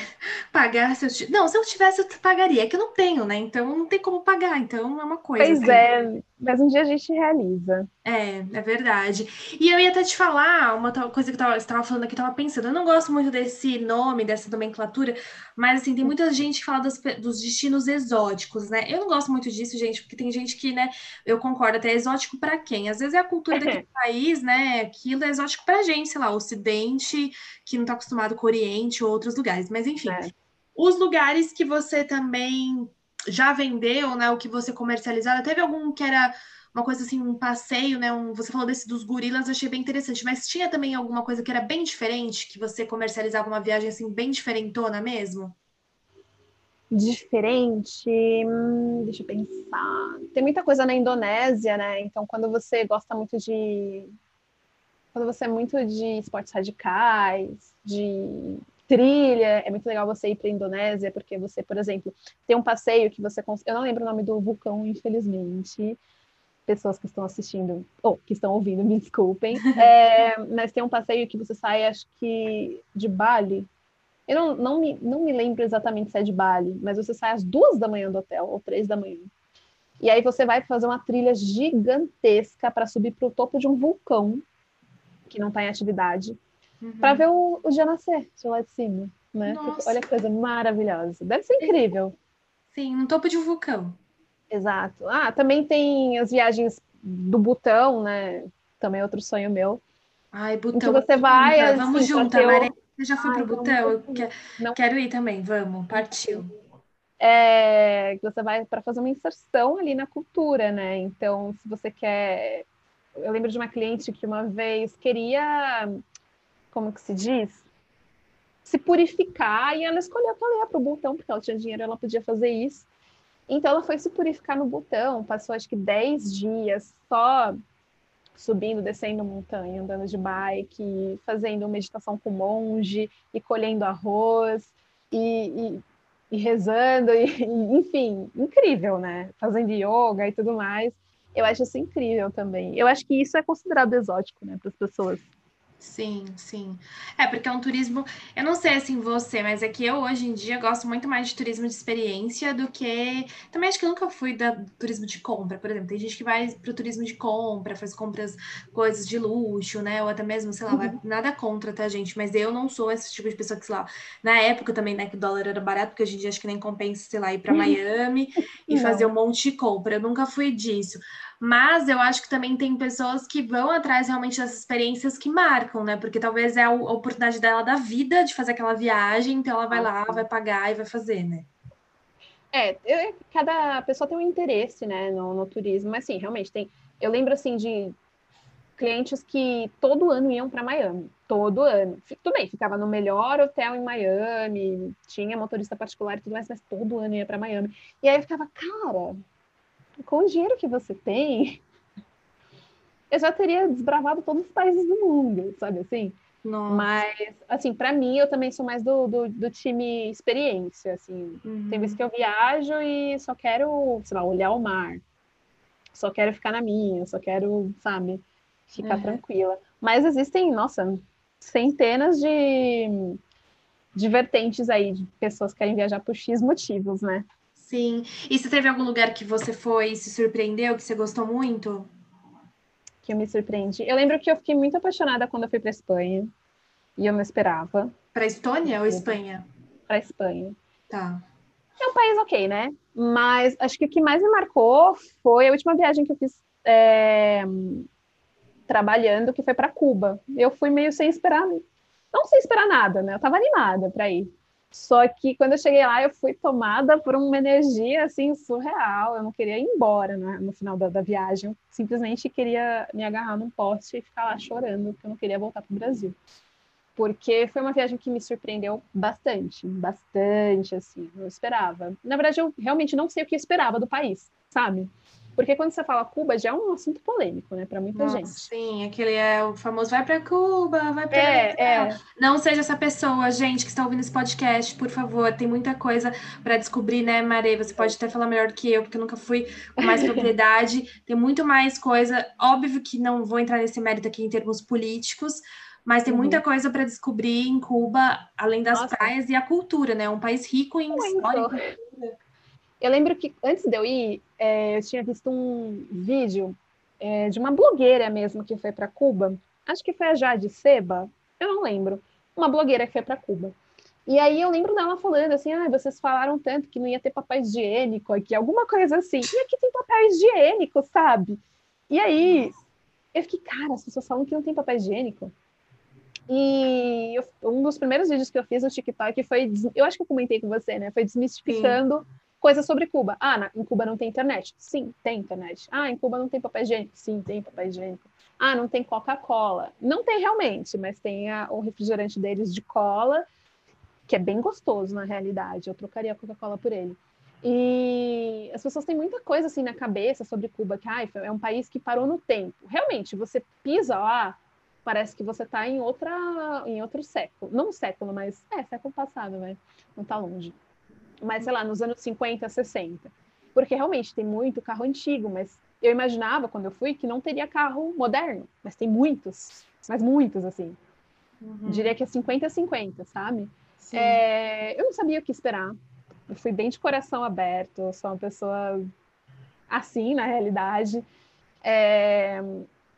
pagar se eu não se eu tivesse eu pagaria é que eu não tenho né então não tem como pagar então é uma coisa pois assim. é mas um dia a gente realiza é é verdade e eu ia até te falar uma coisa que você estava falando aqui estava pensando eu não gosto muito desse nome dessa nomenclatura mas assim tem muita gente que fala dos, dos destinos exóticos né eu não gosto muito disso gente porque tem gente que né eu concordo até é exótico para quem às vezes é a cultura daquele país né aquilo é exótico para gente sei lá Ocidente que não está acostumado com o Oriente ou outros lugares. Mas enfim, é. os lugares que você também já vendeu, né? O que você comercializava, teve algum que era uma coisa assim, um passeio, né? Um, você falou desse dos gorilas, achei bem interessante, mas tinha também alguma coisa que era bem diferente, que você comercializava uma viagem assim, bem diferentona mesmo? Diferente, hum, deixa eu pensar. Tem muita coisa na Indonésia, né? Então, quando você gosta muito de quando você é muito de esportes radicais, de trilha, é muito legal você ir para a Indonésia, porque você, por exemplo, tem um passeio que você. Eu não lembro o nome do vulcão, infelizmente. Pessoas que estão assistindo, ou que estão ouvindo, me desculpem. É, mas tem um passeio que você sai, acho que de Bali. Eu não, não, me, não me lembro exatamente se é de Bali, mas você sai às duas da manhã do hotel, ou três da manhã. E aí você vai fazer uma trilha gigantesca para subir para o topo de um vulcão que não está em atividade, uhum. para ver o, o dia nascer de lá de cima. Né? Olha que coisa maravilhosa. Deve ser incrível. Sim, no topo de um vulcão. Exato. Ah, também tem as viagens do Butão, né? Também é outro sonho meu. Ai, Butão. Então você vai. Assim, vamos junto, Maria. Você já foi para o Butão? Eu não... quero ir também. Vamos, partiu. É, você vai para fazer uma inserção ali na cultura, né? Então, se você quer eu lembro de uma cliente que uma vez queria, como que se diz? Se purificar e ela escolheu para para o botão, porque ela tinha dinheiro, ela podia fazer isso. Então ela foi se purificar no botão, passou acho que 10 dias só subindo, descendo montanha, andando de bike, fazendo meditação com monge e colhendo arroz e, e, e rezando, e, enfim, incrível, né? Fazendo yoga e tudo mais. Eu acho isso incrível também. Eu acho que isso é considerado exótico, né, para as pessoas. Sim, sim. É, porque é um turismo. Eu não sei assim você, mas é que eu hoje em dia gosto muito mais de turismo de experiência do que. Também acho que eu nunca fui da turismo de compra, por exemplo. Tem gente que vai para o turismo de compra, faz compras, coisas de luxo, né? Ou até mesmo, sei lá, vai... Uhum. nada contra, tá, gente? Mas eu não sou esse tipo de pessoa que, sei lá, na época também, né, que o dólar era barato, porque hoje em dia acho que nem compensa, sei lá, ir para uhum. Miami e fazer um monte de compra. Eu nunca fui disso. Mas eu acho que também tem pessoas que vão atrás realmente dessas experiências que marcam, né? Porque talvez é a oportunidade dela da vida de fazer aquela viagem, então ela vai lá, vai pagar e vai fazer, né? É, eu, cada pessoa tem um interesse, né, no, no turismo, mas sim, realmente tem. Eu lembro assim de clientes que todo ano iam para Miami, todo ano. Tudo bem, ficava no melhor hotel em Miami, tinha motorista particular e tudo mais, mas todo ano ia para Miami. E aí eu ficava, cara, com o dinheiro que você tem, eu já teria desbravado todos os países do mundo, sabe assim? Nossa. Mas, assim, para mim, eu também sou mais do, do, do time experiência, assim. Uhum. Tem vezes que eu viajo e só quero, sei lá, olhar o mar. Só quero ficar na minha, só quero, sabe, ficar uhum. tranquila. Mas existem, nossa, centenas de, de vertentes aí, de pessoas que querem viajar por X motivos, né? Sim. E você teve algum lugar que você foi e se surpreendeu, que você gostou muito? Que eu me surpreendi. Eu lembro que eu fiquei muito apaixonada quando eu fui para Espanha. E eu não esperava. Para Estônia ou Espanha? Para Espanha. Tá. É um país ok, né? Mas acho que o que mais me marcou foi a última viagem que eu fiz é, trabalhando, que foi para Cuba. Eu fui meio sem esperar, não sem esperar nada, né? Eu estava animada para ir. Só que quando eu cheguei lá, eu fui tomada por uma energia assim surreal. Eu não queria ir embora né, no final da, da viagem. Eu simplesmente queria me agarrar num poste e ficar lá chorando, porque eu não queria voltar para o Brasil. Porque foi uma viagem que me surpreendeu bastante, bastante, assim, não esperava. Na verdade, eu realmente não sei o que esperava do país, sabe? Porque quando você fala Cuba, já é um assunto polêmico, né, para muita Nossa, gente. Sim, aquele é o famoso vai para Cuba, vai para. É, é. Não seja essa pessoa, gente, que está ouvindo esse podcast, por favor. Tem muita coisa para descobrir, né, Marê? Você pode até falar melhor do que eu, porque eu nunca fui com mais propriedade. Tem muito mais coisa. Óbvio que não vou entrar nesse mérito aqui em termos políticos, mas tem uhum. muita coisa para descobrir em Cuba, além das Nossa. praias e a cultura, né? Um país rico em muito. história. Eu lembro que antes de eu ir, é, eu tinha visto um vídeo é, de uma blogueira mesmo que foi para Cuba. Acho que foi a Jade Seba, eu não lembro. Uma blogueira que foi para Cuba. E aí eu lembro dela falando assim: ah, vocês falaram tanto que não ia ter papel higiênico aqui, alguma coisa assim. E aqui tem papel higiênico, sabe? E aí eu fiquei, cara, as pessoas falam que não tem papel higiênico. E eu, um dos primeiros vídeos que eu fiz no TikTok foi, eu acho que eu comentei com você, né? Foi desmistificando Sim Coisas sobre Cuba. Ah, na, em Cuba não tem internet? Sim, tem internet. Ah, em Cuba não tem papel higiênico? Sim, tem papel higiênico. Ah, não tem Coca-Cola? Não tem realmente, mas tem a, o refrigerante deles de cola, que é bem gostoso na realidade. Eu trocaria a Coca-Cola por ele. E as pessoas têm muita coisa assim na cabeça sobre Cuba, que ah, é um país que parou no tempo. Realmente, você pisa lá, parece que você está em outra em outro século. Não um século, mas é século passado, né? Não está longe mas sei lá, nos anos 50, 60. Porque realmente tem muito carro antigo, mas eu imaginava quando eu fui que não teria carro moderno, mas tem muitos, mas muitos assim. Uhum. Diria que é 50 50, sabe? É, eu não sabia o que esperar. Eu fui bem de coração aberto, sou uma pessoa assim na realidade. É,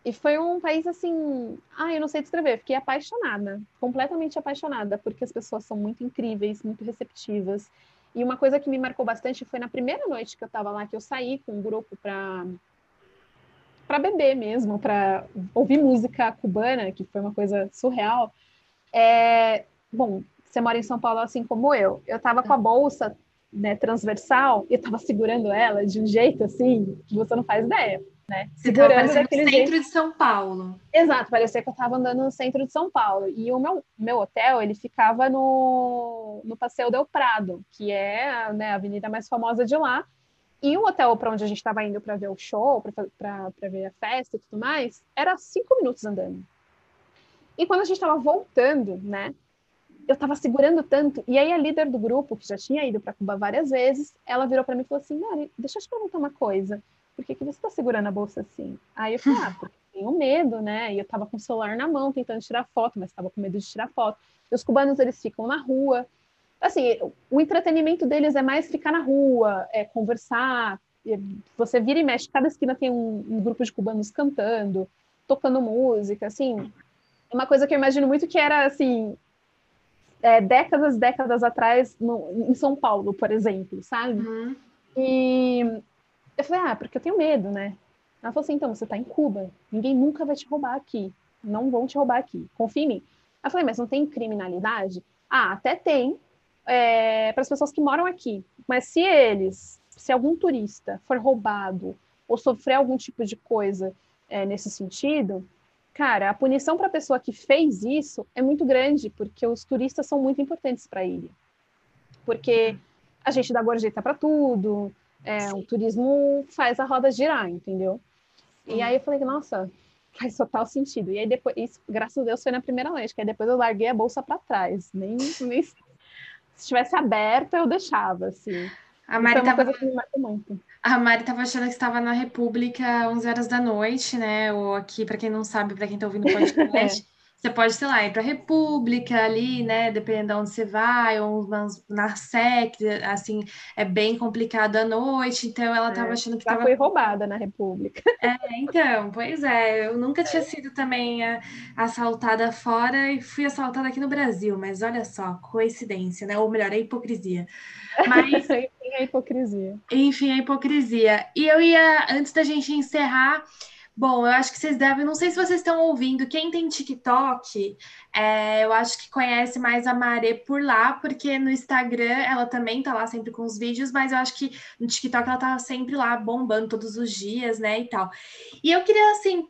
e foi um país assim, ah, eu não sei descrever, fiquei apaixonada, completamente apaixonada, porque as pessoas são muito incríveis, muito receptivas. E uma coisa que me marcou bastante foi na primeira noite que eu estava lá, que eu saí com um grupo para para beber mesmo, para ouvir música cubana, que foi uma coisa surreal. É, bom, você mora em São Paulo assim como eu. Eu estava com a bolsa né, transversal e estava segurando ela de um jeito assim que você não faz ideia né? Segurando no centro jeito. de São Paulo. Exato, parecia que eu estava andando no centro de São Paulo. E o meu, meu hotel, ele ficava no, no Passeio Del Prado, que é né, a avenida mais famosa de lá. E o hotel para onde a gente estava indo para ver o show, para ver a festa e tudo mais, era cinco minutos andando. E quando a gente estava voltando, né? Eu estava segurando tanto. E aí a líder do grupo, que já tinha ido para Cuba várias vezes, ela virou para mim e falou assim: Mari, deixa eu te perguntar uma coisa por que, que você está segurando a bolsa assim? Aí eu falei, ah, porque tenho medo, né? E eu tava com o celular na mão tentando tirar foto, mas tava com medo de tirar foto. E os cubanos, eles ficam na rua. Assim, o entretenimento deles é mais ficar na rua, é conversar. Você vira e mexe, cada esquina tem um, um grupo de cubanos cantando, tocando música, assim. É uma coisa que eu imagino muito que era, assim, é, décadas, décadas atrás, no, em São Paulo, por exemplo, sabe? Uhum. E eu falei, ah, porque eu tenho medo, né? Ela falou assim, então, você tá em Cuba, ninguém nunca vai te roubar aqui, não vão te roubar aqui, confia em mim. Eu falei, mas não tem criminalidade? Ah, até tem, é, para as pessoas que moram aqui, mas se eles, se algum turista for roubado ou sofrer algum tipo de coisa é, nesse sentido, cara, a punição para a pessoa que fez isso é muito grande, porque os turistas são muito importantes para ele. Porque a gente dá gorjeta para tudo, é, o turismo faz a roda girar, entendeu? E aí eu falei, nossa, faz total sentido. E aí depois, isso, graças a Deus, foi na primeira noite, que aí depois eu larguei a bolsa para trás. Nem, nem se tivesse aberta, eu deixava, assim. A Mari estava achando que estava na República 11 horas da noite, né? Ou aqui, para quem não sabe, para quem está ouvindo o podcast, é. Você pode, sei lá, ir para a República ali, né? Dependendo de onde você vai, ou na SEC, assim, é bem complicado à noite, então ela estava é, achando que estava. foi roubada na República. É, então, pois é, eu nunca tinha sido também é, assaltada fora e fui assaltada aqui no Brasil, mas olha só, coincidência, né? Ou melhor, é hipocrisia. Mas. enfim, a hipocrisia. Enfim, a hipocrisia. E eu ia, antes da gente encerrar. Bom, eu acho que vocês devem, não sei se vocês estão ouvindo, quem tem TikTok, é, eu acho que conhece mais a Maré por lá, porque no Instagram ela também tá lá sempre com os vídeos, mas eu acho que no TikTok ela tá sempre lá bombando todos os dias, né, e tal. E eu queria, assim,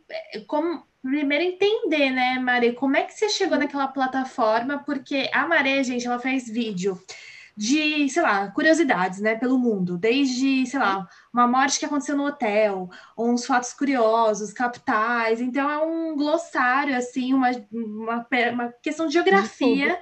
como, primeiro entender, né, Maré, como é que você chegou uhum. naquela plataforma, porque a Maré, gente, ela faz vídeo de, sei lá, curiosidades, né, pelo mundo, desde, sei lá, uma morte que aconteceu no hotel, ou uns fatos curiosos, capitais, então é um glossário, assim, uma, uma, uma questão de geografia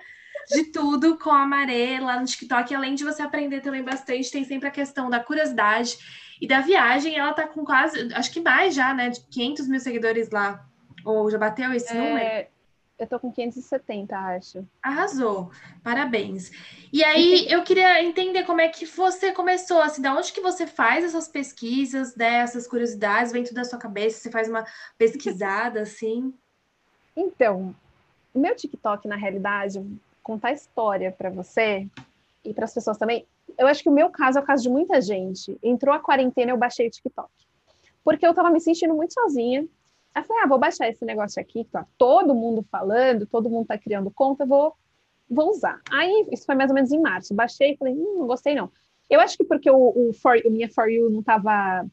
de tudo. de tudo com a Maré lá no TikTok, além de você aprender também bastante, tem sempre a questão da curiosidade e da viagem, ela tá com quase, acho que mais já, né, de 500 mil seguidores lá, ou já bateu esse é... número? Eu tô com 570, acho. Arrasou. Parabéns. E aí, eu queria entender como é que você começou, assim, da onde que você faz essas pesquisas, dessas né, curiosidades, vem tudo da sua cabeça, você faz uma pesquisada, assim? Então, o meu TikTok, na realidade, contar história para você e para as pessoas também, eu acho que o meu caso é o caso de muita gente. Entrou a quarentena, eu baixei o TikTok. Porque eu tava me sentindo muito sozinha, Aí eu falei, ah, vou baixar esse negócio aqui, tá todo mundo falando, todo mundo tá criando conta, vou, vou usar. Aí, isso foi mais ou menos em março, baixei e falei, hum, não gostei não. Eu acho que porque o, o, for, o minha For You não tava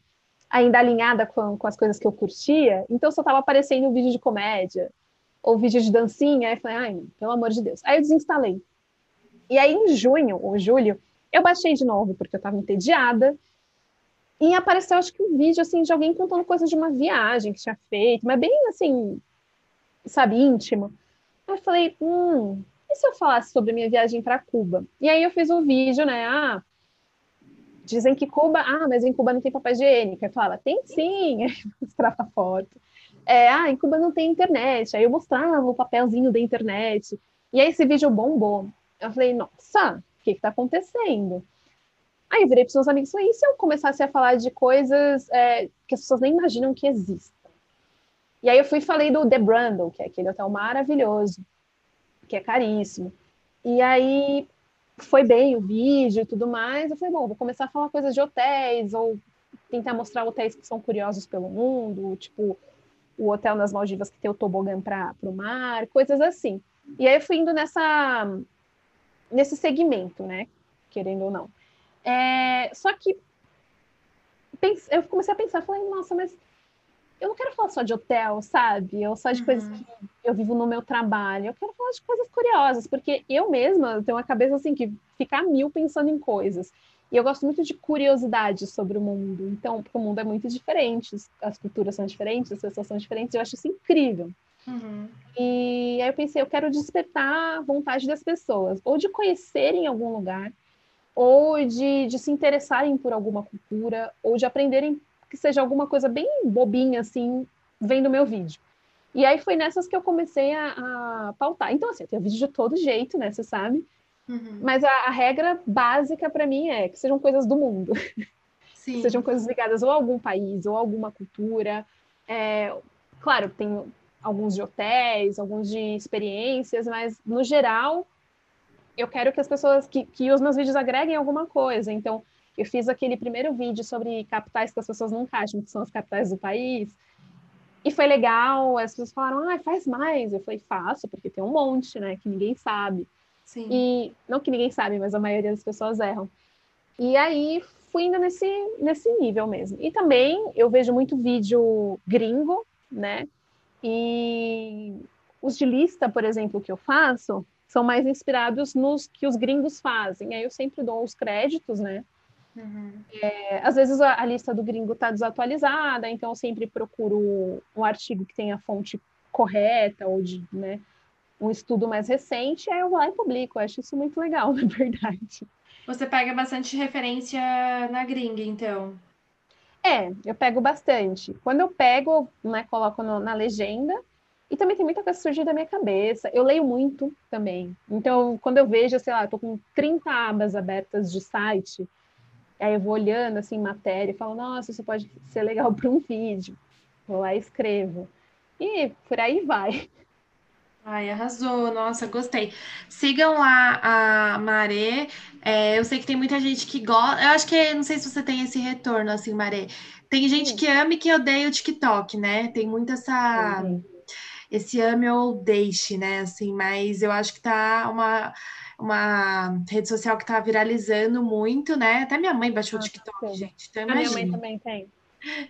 ainda alinhada com, com as coisas que eu curtia, então só tava aparecendo vídeo de comédia, ou vídeo de dancinha, aí eu falei, ai, pelo amor de Deus. Aí eu desinstalei. E aí, em junho ou julho, eu baixei de novo, porque eu tava entediada, e apareceu, acho que um vídeo, assim, de alguém contando coisas de uma viagem que tinha feito, mas bem, assim, sabe, íntimo. Aí eu falei, hum, e se eu falasse sobre a minha viagem para Cuba? E aí eu fiz um vídeo, né, ah, dizem que Cuba, ah, mas em Cuba não tem papel higiênico. Eu falava, tem sim, aí mostrava foto. É, ah, em Cuba não tem internet. Aí eu mostrava o papelzinho da internet. E aí esse vídeo bombou. Eu falei, nossa, o que está acontecendo? Aí eu virei para os meus amigos e se eu começasse a falar de coisas é, que as pessoas nem imaginam que existam? E aí eu fui e falei do The Brandon, que é aquele hotel maravilhoso, que é caríssimo. E aí foi bem o vídeo e tudo mais. Eu falei, bom, vou começar a falar coisas de hotéis, ou tentar mostrar hotéis que são curiosos pelo mundo, tipo o hotel nas Maldivas que tem o tobogã para o mar, coisas assim. E aí eu fui indo nessa, nesse segmento, né? Querendo ou não. É, só que eu comecei a pensar, falei, nossa, mas eu não quero falar só de hotel, sabe? Ou só de uhum. coisas que eu vivo no meu trabalho. Eu quero falar de coisas curiosas, porque eu mesma tenho uma cabeça assim que fica a mil pensando em coisas. E eu gosto muito de curiosidade sobre o mundo. Então, porque o mundo é muito diferente, as culturas são diferentes, as pessoas são diferentes, eu acho isso incrível. Uhum. E aí eu pensei, eu quero despertar a vontade das pessoas, ou de conhecerem algum lugar, ou de, de se interessarem por alguma cultura, ou de aprenderem que seja alguma coisa bem bobinha, assim, vendo meu vídeo. E aí foi nessas que eu comecei a, a pautar. Então, assim, eu tenho vídeo de todo jeito, né? Você sabe. Uhum. Mas a, a, regra básica para mim é que sejam coisas do mundo. Sim. sejam coisas ligadas ou a algum país, ou a alguma cultura. É, claro, tem alguns de hotéis, alguns de experiências, mas no geral eu quero que as pessoas, que, que os meus vídeos agreguem alguma coisa. Então, eu fiz aquele primeiro vídeo sobre capitais que as pessoas nunca acham que são as capitais do país. E foi legal, as pessoas falaram, ah, faz mais. Eu falei, faço, porque tem um monte, né, que ninguém sabe. Sim. E não que ninguém sabe, mas a maioria das pessoas erram. E aí fui indo nesse, nesse nível mesmo. E também eu vejo muito vídeo gringo, né? E os de lista, por exemplo, que eu faço, são mais inspirados nos que os gringos fazem. Aí eu sempre dou os créditos, né? Uhum. É, às vezes a, a, lista do gringo está desatualizada, então eu sempre procuro um artigo que tenha fonte correta ou de, né, um estudo mais recente, aí eu vou lá e publico. Eu acho isso muito legal, na verdade. Você pega bastante referência na gringa, então? É, eu pego bastante. Quando eu pego, né, coloco no, na legenda, e também tem muita coisa surgindo da minha cabeça. Eu leio muito também. Então, quando eu vejo, sei lá, eu tô com 30 abas abertas de site, aí eu vou olhando, assim, matéria, e falo, nossa, isso pode ser legal para um vídeo. Vou lá e escrevo. E por aí vai. Ai, arrasou, nossa, gostei. Sigam lá a Maré. É, eu sei que tem muita gente que gosta. Eu acho que não sei se você tem esse retorno, assim, Maré. Tem gente que ama e que odeia o TikTok, né? Tem muito essa. Esse ame ou deixe, né? Assim, mas eu acho que tá uma, uma rede social que tá viralizando muito, né? Até minha mãe baixou o TikTok, gente. Então, a minha mãe também tem.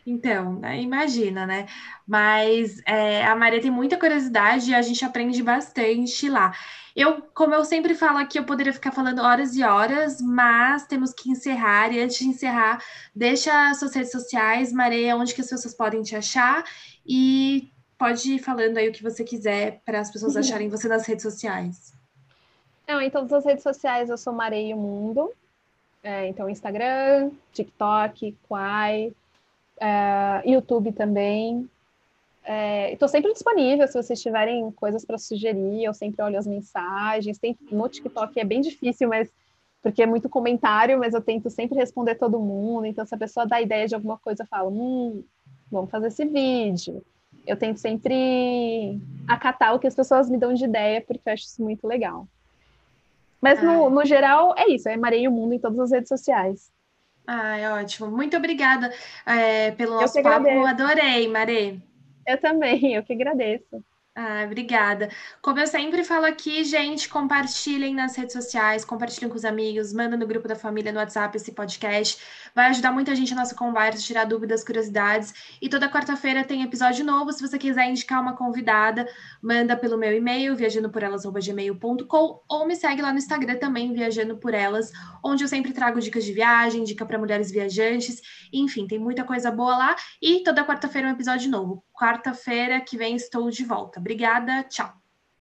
Então, né, imagina, né? Mas é, a Maria tem muita curiosidade e a gente aprende bastante lá. Eu, como eu sempre falo aqui, eu poderia ficar falando horas e horas, mas temos que encerrar. E antes de encerrar, deixa suas redes sociais, Maria, onde que as pessoas podem te achar e pode ir falando aí o que você quiser para as pessoas acharem você nas redes sociais. Não, em todas as redes sociais eu sou Mareio Mundo. É, então, Instagram, TikTok, Quai, é, YouTube também. Estou é, sempre disponível se vocês tiverem coisas para sugerir. Eu sempre olho as mensagens. Tem, no TikTok é bem difícil, mas porque é muito comentário, mas eu tento sempre responder todo mundo. Então, se a pessoa dá ideia de alguma coisa, eu falo, hum, vamos fazer esse vídeo. Eu tento sempre acatar o que as pessoas me dão de ideia, porque eu acho isso muito legal. Mas, no, no geral, é isso. Eu marei o mundo em todas as redes sociais. Ai, ótimo. Muito obrigada é, pelo nosso papo. Adorei, Marê. Eu também, eu que agradeço. Ah, obrigada. Como eu sempre falo aqui, gente, compartilhem nas redes sociais, compartilhem com os amigos, manda no grupo da família no WhatsApp esse podcast. Vai ajudar muita gente a nossa conversa, tirar dúvidas, curiosidades. E toda quarta-feira tem episódio novo. Se você quiser indicar uma convidada, manda pelo meu e-mail, viajandoporelas.gmail.com ou me segue lá no Instagram também, Viajando por Elas, onde eu sempre trago dicas de viagem, dica para mulheres viajantes. Enfim, tem muita coisa boa lá. E toda quarta-feira um episódio novo. Quarta-feira que vem estou de volta. Obrigada, tchau.